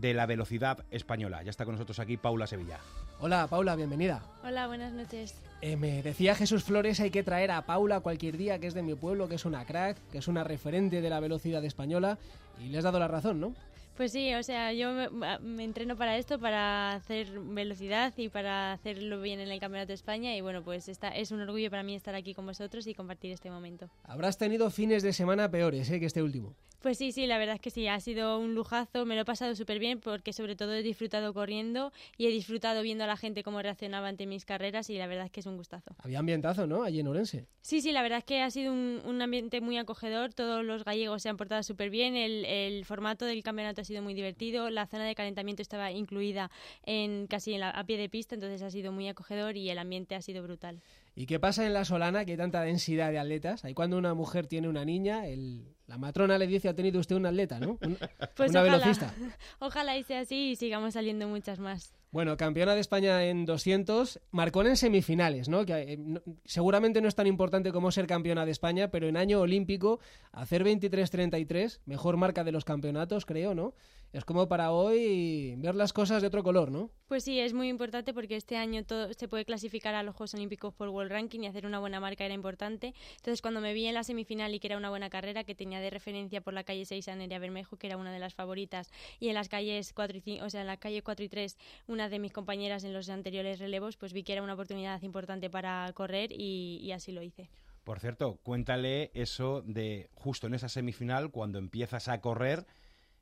de la velocidad española. Ya está con nosotros aquí Paula Sevilla. Hola Paula, bienvenida. Hola, buenas noches. Eh, me decía Jesús Flores, hay que traer a Paula cualquier día, que es de mi pueblo, que es una crack, que es una referente de la velocidad española, y le has dado la razón, ¿no? Pues sí, o sea, yo me, entreno para esto, para hacer velocidad y para hacerlo bien en el Campeonato de España y bueno, pues está, es un orgullo para mí estar aquí con vosotros y compartir este momento. Habrás tenido fines de semana peores ¿eh? que este último. Pues sí, sí, la verdad es que sí, ha sido un lujazo, me lo he pasado súper bien porque sobre todo he disfrutado corriendo y he disfrutado viendo a la gente cómo reaccionaba ante mis carreras y la verdad es que es un gustazo. Había ambientazo, ¿no? Allí en Orense. Sí, sí, la verdad es que ha sido un, un ambiente muy acogedor, todos los gallegos se han portado súper bien, el, el, formato del campeonato ha sido muy divertido, la zona de calentamiento estaba incluida en casi en la, a pie de pista, entonces ha sido muy acogedor y el ambiente ha sido brutal. ¿Y qué pasa en la Solana, que hay tanta densidad de atletas? Ahí cuando una mujer tiene una niña, el, la matrona le dice, ha tenido usted un atleta, ¿no? Un, pues una ojalá, velocista. Ojalá y sea así y sigamos saliendo muchas más. Bueno, campeona de España en 200, marcó en semifinales, ¿no? Que eh, no, seguramente no es tan importante como ser campeona de España, pero en año olímpico, hacer 23-33, mejor marca de los campeonatos, creo, ¿no? Es como para hoy ver las cosas de otro color, ¿no? Pues sí, es muy importante porque este año todo se puede clasificar a los Juegos Olímpicos por World Ranking y hacer una buena marca era importante. Entonces, cuando me vi en la semifinal y que era una buena carrera, que tenía de referencia por la calle 6 a Nerea Bermejo, que era una de las favoritas, y en las calles 4 y 5, o sea, en la calle 4 y 3, una de mis compañeras en los anteriores relevos, pues vi que era una oportunidad importante para correr y, y así lo hice. Por cierto, cuéntale eso de justo en esa semifinal, cuando empiezas a correr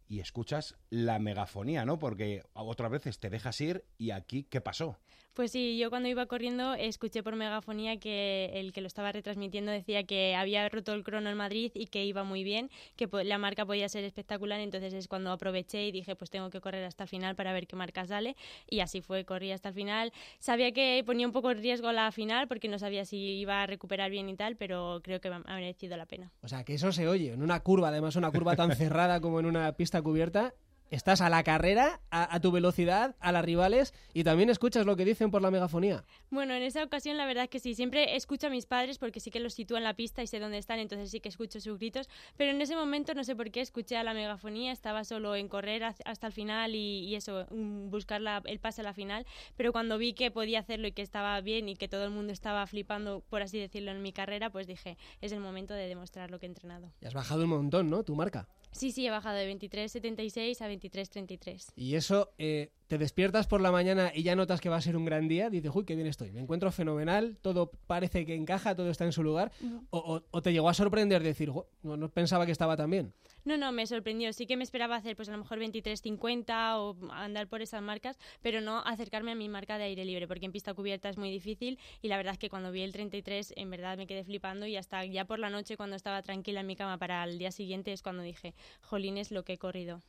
y escuchas la megafonía, ¿no? Porque otras veces te dejas ir y aquí, ¿qué pasó? Pues sí, yo cuando iba corriendo escuché por megafonía que el que lo estaba retransmitiendo decía que había roto el crono en Madrid y que iba muy bien, que la marca podía ser espectacular, entonces es cuando aproveché y dije pues tengo que correr hasta el final para ver qué marca sale y así fue, corrí hasta el final. Sabía que ponía un poco en riesgo la final porque no sabía si iba a recuperar bien y tal, pero creo que ha merecido la pena. O sea, que eso se oye en una curva, además una curva tan cerrada como en una pista cubierta, estás a la carrera, a, a, tu velocidad, a las rivales y también escuchas lo que dicen por la megafonía. Bueno, en esa ocasión la verdad es que sí, siempre escucho a mis padres porque sí que los sitúo en la pista y sé dónde están, entonces sí que escucho sus gritos, pero en ese momento no sé por qué escuché a la megafonía, estaba solo en correr hasta el final y, y eso, buscar la, el pase a la final, pero cuando vi que podía hacerlo y que estaba bien y que todo el mundo estaba flipando, por así decirlo, en mi carrera, pues dije, es el momento de demostrar lo que he entrenado. Y has bajado un montón, ¿no? Tu marca. Sí, sí, he bajado de 23.76 a 23.33. Y eso, eh, te despiertas por la mañana y ya notas que va a ser un gran día, dices, uy, qué bien estoy, me encuentro fenomenal, todo parece que encaja, todo está en su lugar, o, o, o, te llegó a sorprender decir, no, no pensaba que estaba tan bien. No, no, me sorprendió. Sí que me esperaba hacer, pues a lo mejor 23.50 o andar por esas marcas, pero no acercarme a mi marca de aire libre, porque en pista cubierta es muy difícil y la verdad es que cuando vi el 33, en verdad me quedé flipando y hasta ya por la noche, cuando estaba tranquila en mi cama para el día siguiente, es cuando dije, jolines, lo que he corrido.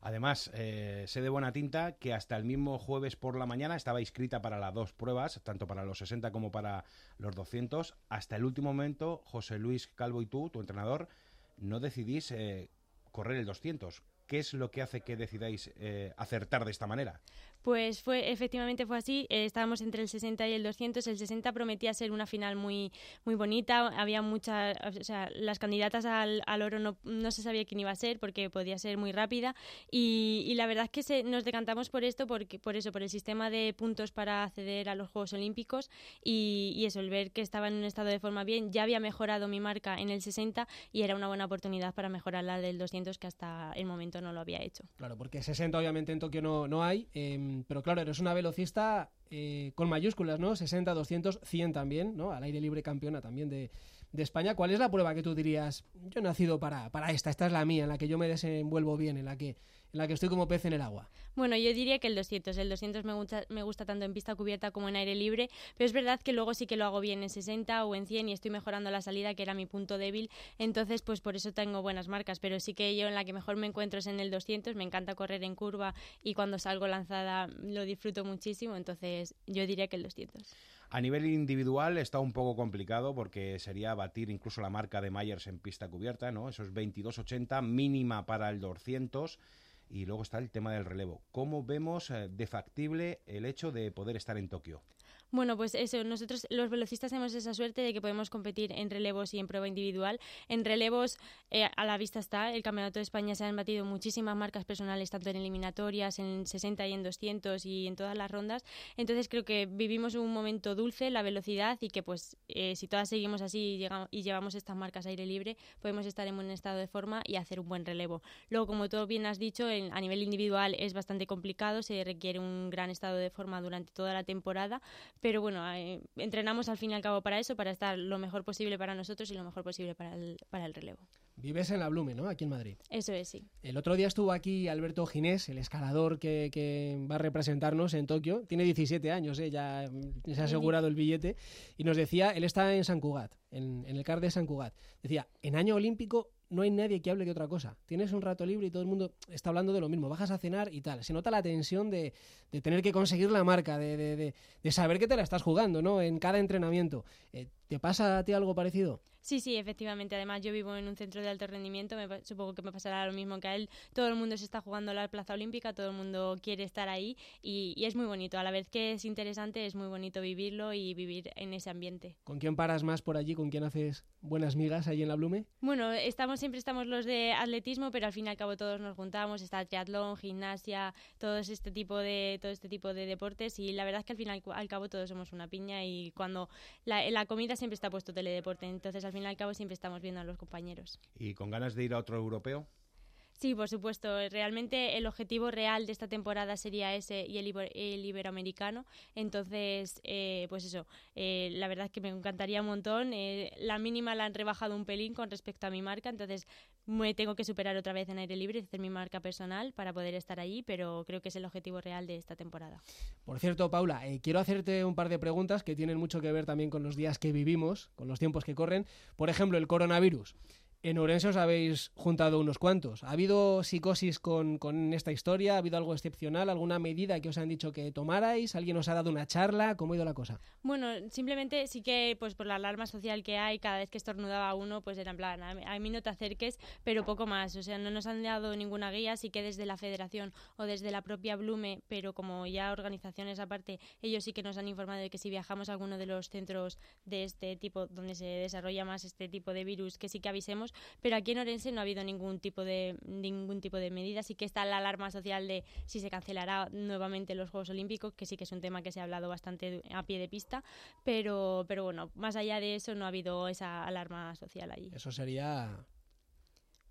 Además, eh, sé de buena tinta que hasta el mismo jueves por la mañana estaba inscrita para las dos pruebas, tanto para los 60 como para los 200. Hasta el último momento, José Luis Calvo y tú, tu entrenador, no decidís eh, correr el 200. ¿Qué es lo que hace que decidáis eh, acertar de esta manera? Pues fue, efectivamente fue así. Eh, estábamos entre el 60 y el 200. El 60 prometía ser una final muy, muy bonita. Había muchas, o sea, las candidatas al, al oro no, no, se sabía quién iba a ser porque podía ser muy rápida. Y, y la verdad es que se, nos decantamos por esto, porque, por eso, por el sistema de puntos para acceder a los Juegos Olímpicos. Y, y eso, el ver que estaba en un estado de forma bien, ya había mejorado mi marca en el 60 y era una buena oportunidad para mejorar la del 200 que hasta el momento no lo había hecho. Claro, porque 60 obviamente en Tokio no, no hay. Eh, pero claro, eres una velocista eh, con mayúsculas, ¿no? 60, 200, 100 también, ¿no? Al aire libre campeona también de, de España. ¿Cuál es la prueba que tú dirías, yo he nacido para, para esta, esta es la mía, en la que yo me desenvuelvo bien, en la que en la que estoy como pez en el agua? Bueno, yo diría que el 200. El 200 me gusta, me gusta tanto en pista cubierta como en aire libre, pero es verdad que luego sí que lo hago bien en 60 o en 100 y estoy mejorando la salida, que era mi punto débil. Entonces, pues por eso tengo buenas marcas, pero sí que yo en la que mejor me encuentro es en el 200. Me encanta correr en curva y cuando salgo lanzada lo disfruto muchísimo. Entonces, yo diría que el 200. A nivel individual está un poco complicado porque sería batir incluso la marca de Myers en pista cubierta, ¿no? Esos 22.80 mínima para el 200 y luego está el tema del relevo. ¿Cómo vemos eh, de factible el hecho de poder estar en Tokio? Bueno, pues eso, nosotros los velocistas tenemos esa suerte de que podemos competir en relevos y en prueba individual. En relevos, eh, a la vista está, el Campeonato de España se han batido muchísimas marcas personales, tanto en eliminatorias, en 60 y en 200 y en todas las rondas. Entonces creo que vivimos un momento dulce, la velocidad y que pues eh, si todas seguimos así y, llegamos, y llevamos estas marcas aire libre, podemos estar en buen estado de forma y hacer un buen relevo. Luego, como tú bien has dicho, en, a nivel individual es bastante complicado, se requiere un gran estado de forma durante toda la temporada, pero bueno, eh, entrenamos al fin y al cabo para eso, para estar lo mejor posible para nosotros y lo mejor posible para el, para el relevo. Vives en la Blume, ¿no? Aquí en Madrid. Eso es, sí. El otro día estuvo aquí Alberto Ginés, el escalador que, que va a representarnos en Tokio. Tiene 17 años, ¿eh? ya se ha asegurado el billete. Y nos decía, él está en San Cugat, en, en el CAR de San Cugat. Decía, en año olímpico no hay nadie que hable de otra cosa. Tienes un rato libre y todo el mundo está hablando de lo mismo. Bajas a cenar y tal. Se nota la tensión de, de tener que conseguir la marca, de, de, saber que te la estás jugando, ¿no? En cada entrenamiento. Eh, ¿Te pasa a ti algo parecido? Sí, sí, efectivamente. Además, yo vivo en un centro de alto rendimiento. Me, supongo que me pasará lo mismo que a él. Todo el mundo se está jugando la plaza olímpica, todo el mundo quiere estar ahí y, y es muy bonito. A la vez que es interesante, es muy bonito vivirlo y vivir en ese ambiente. ¿Con quién paras más por allí? ¿Con quién haces buenas migas ahí en la Blume? Bueno, estamos siempre estamos los de atletismo, pero al fin y al cabo todos nos juntamos, está triatlón, gimnasia, todo este tipo de todo este tipo de deportes y la verdad es que al fin y al, al cabo todos somos una piña y cuando la, la comida siempre está puesto teledeporte, entonces al fin y al cabo siempre estamos viendo a los compañeros. ¿Y con ganas de ir a otro europeo? Sí, por supuesto. Realmente el objetivo real de esta temporada sería ese y el, iber- el iberoamericano. Entonces, eh, pues eso, eh, la verdad es que me encantaría un montón. Eh, la mínima la han rebajado un pelín con respecto a mi marca, entonces me tengo que superar otra vez en aire libre y hacer mi marca personal para poder estar allí, pero creo que es el objetivo real de esta temporada. Por cierto, Paula, eh, quiero hacerte un par de preguntas que tienen mucho que ver también con los días que vivimos, con los tiempos que corren. Por ejemplo, el coronavirus. En Orense os habéis juntado unos cuantos. ¿Ha habido psicosis con, con esta historia? ¿Ha habido algo excepcional? ¿Alguna medida que os han dicho que tomarais? ¿Alguien os ha dado una charla? ¿Cómo ha ido la cosa? Bueno, simplemente sí que pues por la alarma social que hay, cada vez que estornudaba uno, pues era en plan, a mí no te acerques, pero poco más. O sea, no nos han dado ninguna guía, sí que desde la federación o desde la propia Blume, pero como ya organizaciones aparte, ellos sí que nos han informado de que si viajamos a alguno de los centros de este tipo, donde se desarrolla más este tipo de virus, que sí que avisemos, pero aquí en Orense no ha habido ningún tipo de ningún tipo de medida, sí que está la alarma social de si se cancelará nuevamente los Juegos Olímpicos, que sí que es un tema que se ha hablado bastante a pie de pista, pero pero bueno, más allá de eso no ha habido esa alarma social allí. Eso sería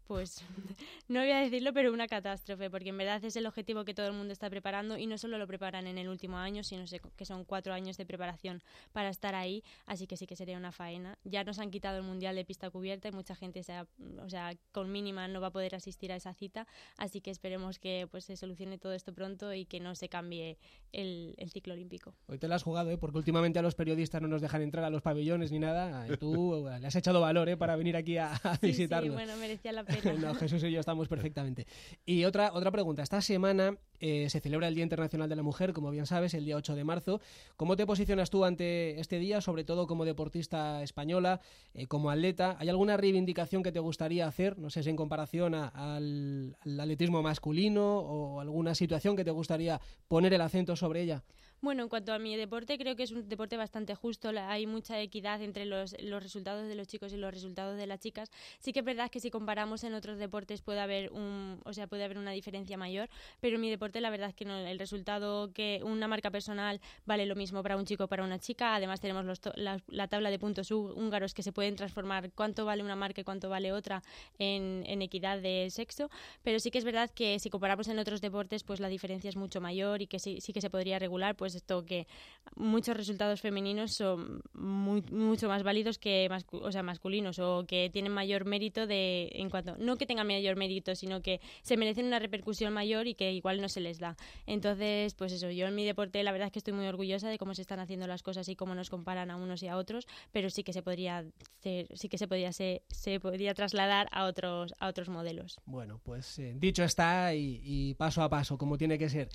Pues no voy a decirlo, pero una catástrofe, porque en verdad es el objetivo que todo el mundo está preparando y no solo lo preparan en el último año, sino que son cuatro años de preparación para estar ahí, así que sí que sería una faena. Ya nos han quitado el Mundial de pista cubierta y mucha gente, se ha- o sea, con mínima no va a poder asistir a esa cita, así que esperemos que pues se solucione todo esto pronto y que no se cambie el, el ciclo olímpico. Hoy te la has jugado, ¿eh? porque últimamente a los periodistas no nos dejan entrar a los pabellones ni nada. Tú le has echado valor ¿eh? para venir aquí a, a Sí, sí, bueno, merecía la pena. no, Jesús y yo estamos perfectamente. Y otra, otra pregunta. Esta semana eh, se celebra el Día Internacional de la Mujer, como bien sabes, el día 8 de marzo. ¿Cómo te posicionas tú ante este día, sobre todo como deportista española, eh, como atleta? ¿Hay alguna reivindicación que te gustaría hacer, no sé si en comparación al, al atletismo masculino o alguna situación que te gustaría poner el acento sobre ella? Bueno, en cuanto a mi deporte, creo que es un deporte bastante justo. Hay mucha equidad entre los, los resultados de los chicos y los resultados de las chicas. Sí que es verdad que si comparamos en otros deportes puede haber un, o sea, puede haber una diferencia mayor, pero en mi deporte la verdad es que no. El resultado que una marca personal vale lo mismo para un chico o para una chica. Además tenemos los la, la tabla de puntos hú- húngaros que se pueden transformar cuánto vale una marca y cuánto vale otra en, en equidad de sexo. Pero sí que es verdad que si comparamos en otros deportes, pues la diferencia es mucho mayor y que sí, sí que se podría regular, pues esto que muchos resultados femeninos son muy- mucho más válidos que o sea, masculinos o que tienen mayor mérito de en cuanto no que tengan mayor mérito, sino que se merecen una repercusión mayor y que igual no se les da. Entonces, pues eso, yo en mi deporte la verdad es que estoy muy orgullosa de cómo se están haciendo las cosas y cómo nos comparan a unos y a otros, pero sí que se podría hacer, sí que se podría se, podría trasladar a otros a otros modelos. Bueno, pues eh, dicho está y paso a paso, como tiene que ser.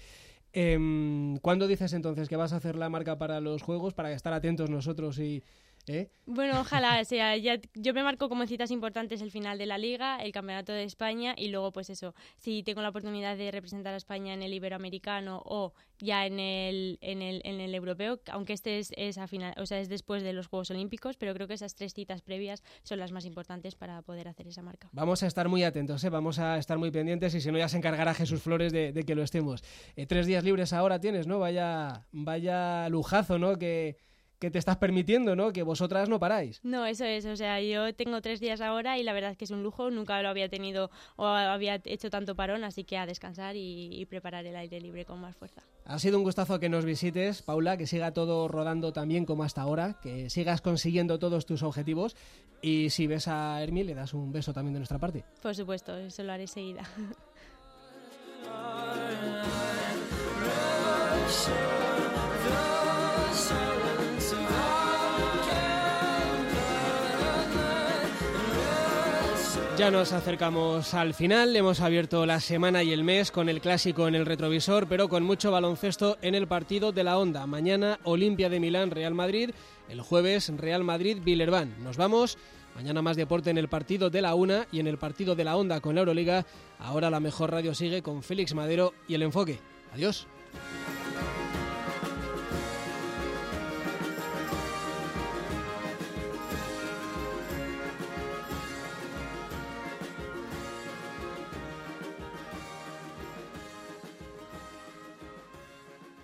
Em, ¿Cuándo dices entonces que vas a hacer la marca para los juegos, para estar atentos nosotros y... ¿eh? Bueno, ojalá, o sea, ya, yo me marco como citas importantes el final de la Liga, el Campeonato de España y luego, pues eso, si tengo la oportunidad de representar a España en el Iberoamericano o ya en el, en el, en el Europeo, aunque este es, es, a final, o sea, es después de los Juegos Olímpicos, pero creo que esas tres citas previas son las más importantes para poder hacer esa marca. Vamos a estar muy atentos, ¿eh? vamos a estar muy pendientes y si no ya se encargará Jesús Flores de, de que lo estemos. Eh, tres días libres ahora tienes, ¿no? Vaya, vaya lujazo, ¿no? Que, que te estás permitiendo, ¿no? Que vosotras no paráis. No, eso es, o sea, yo tengo tres días ahora y la verdad es que es un lujo, nunca lo había tenido o había hecho tanto parón, así que a descansar y, y preparar el aire libre con más fuerza. Ha sido un gustazo que nos visites, Paula, que siga todo rodando también como hasta ahora, que sigas consiguiendo todos tus objetivos y si ves a Hermi le das un beso también de nuestra parte. Por supuesto, eso lo haré seguida. Ya nos acercamos al final, hemos abierto la semana y el mes con el clásico en el retrovisor, pero con mucho baloncesto en el partido de la Onda. Mañana Olimpia de Milán, Real Madrid, el jueves Real Madrid, Villerban. Nos vamos, mañana más deporte en el partido de la Una y en el partido de la Onda con la Euroliga. Ahora la mejor radio sigue con Félix Madero y el enfoque. Adiós.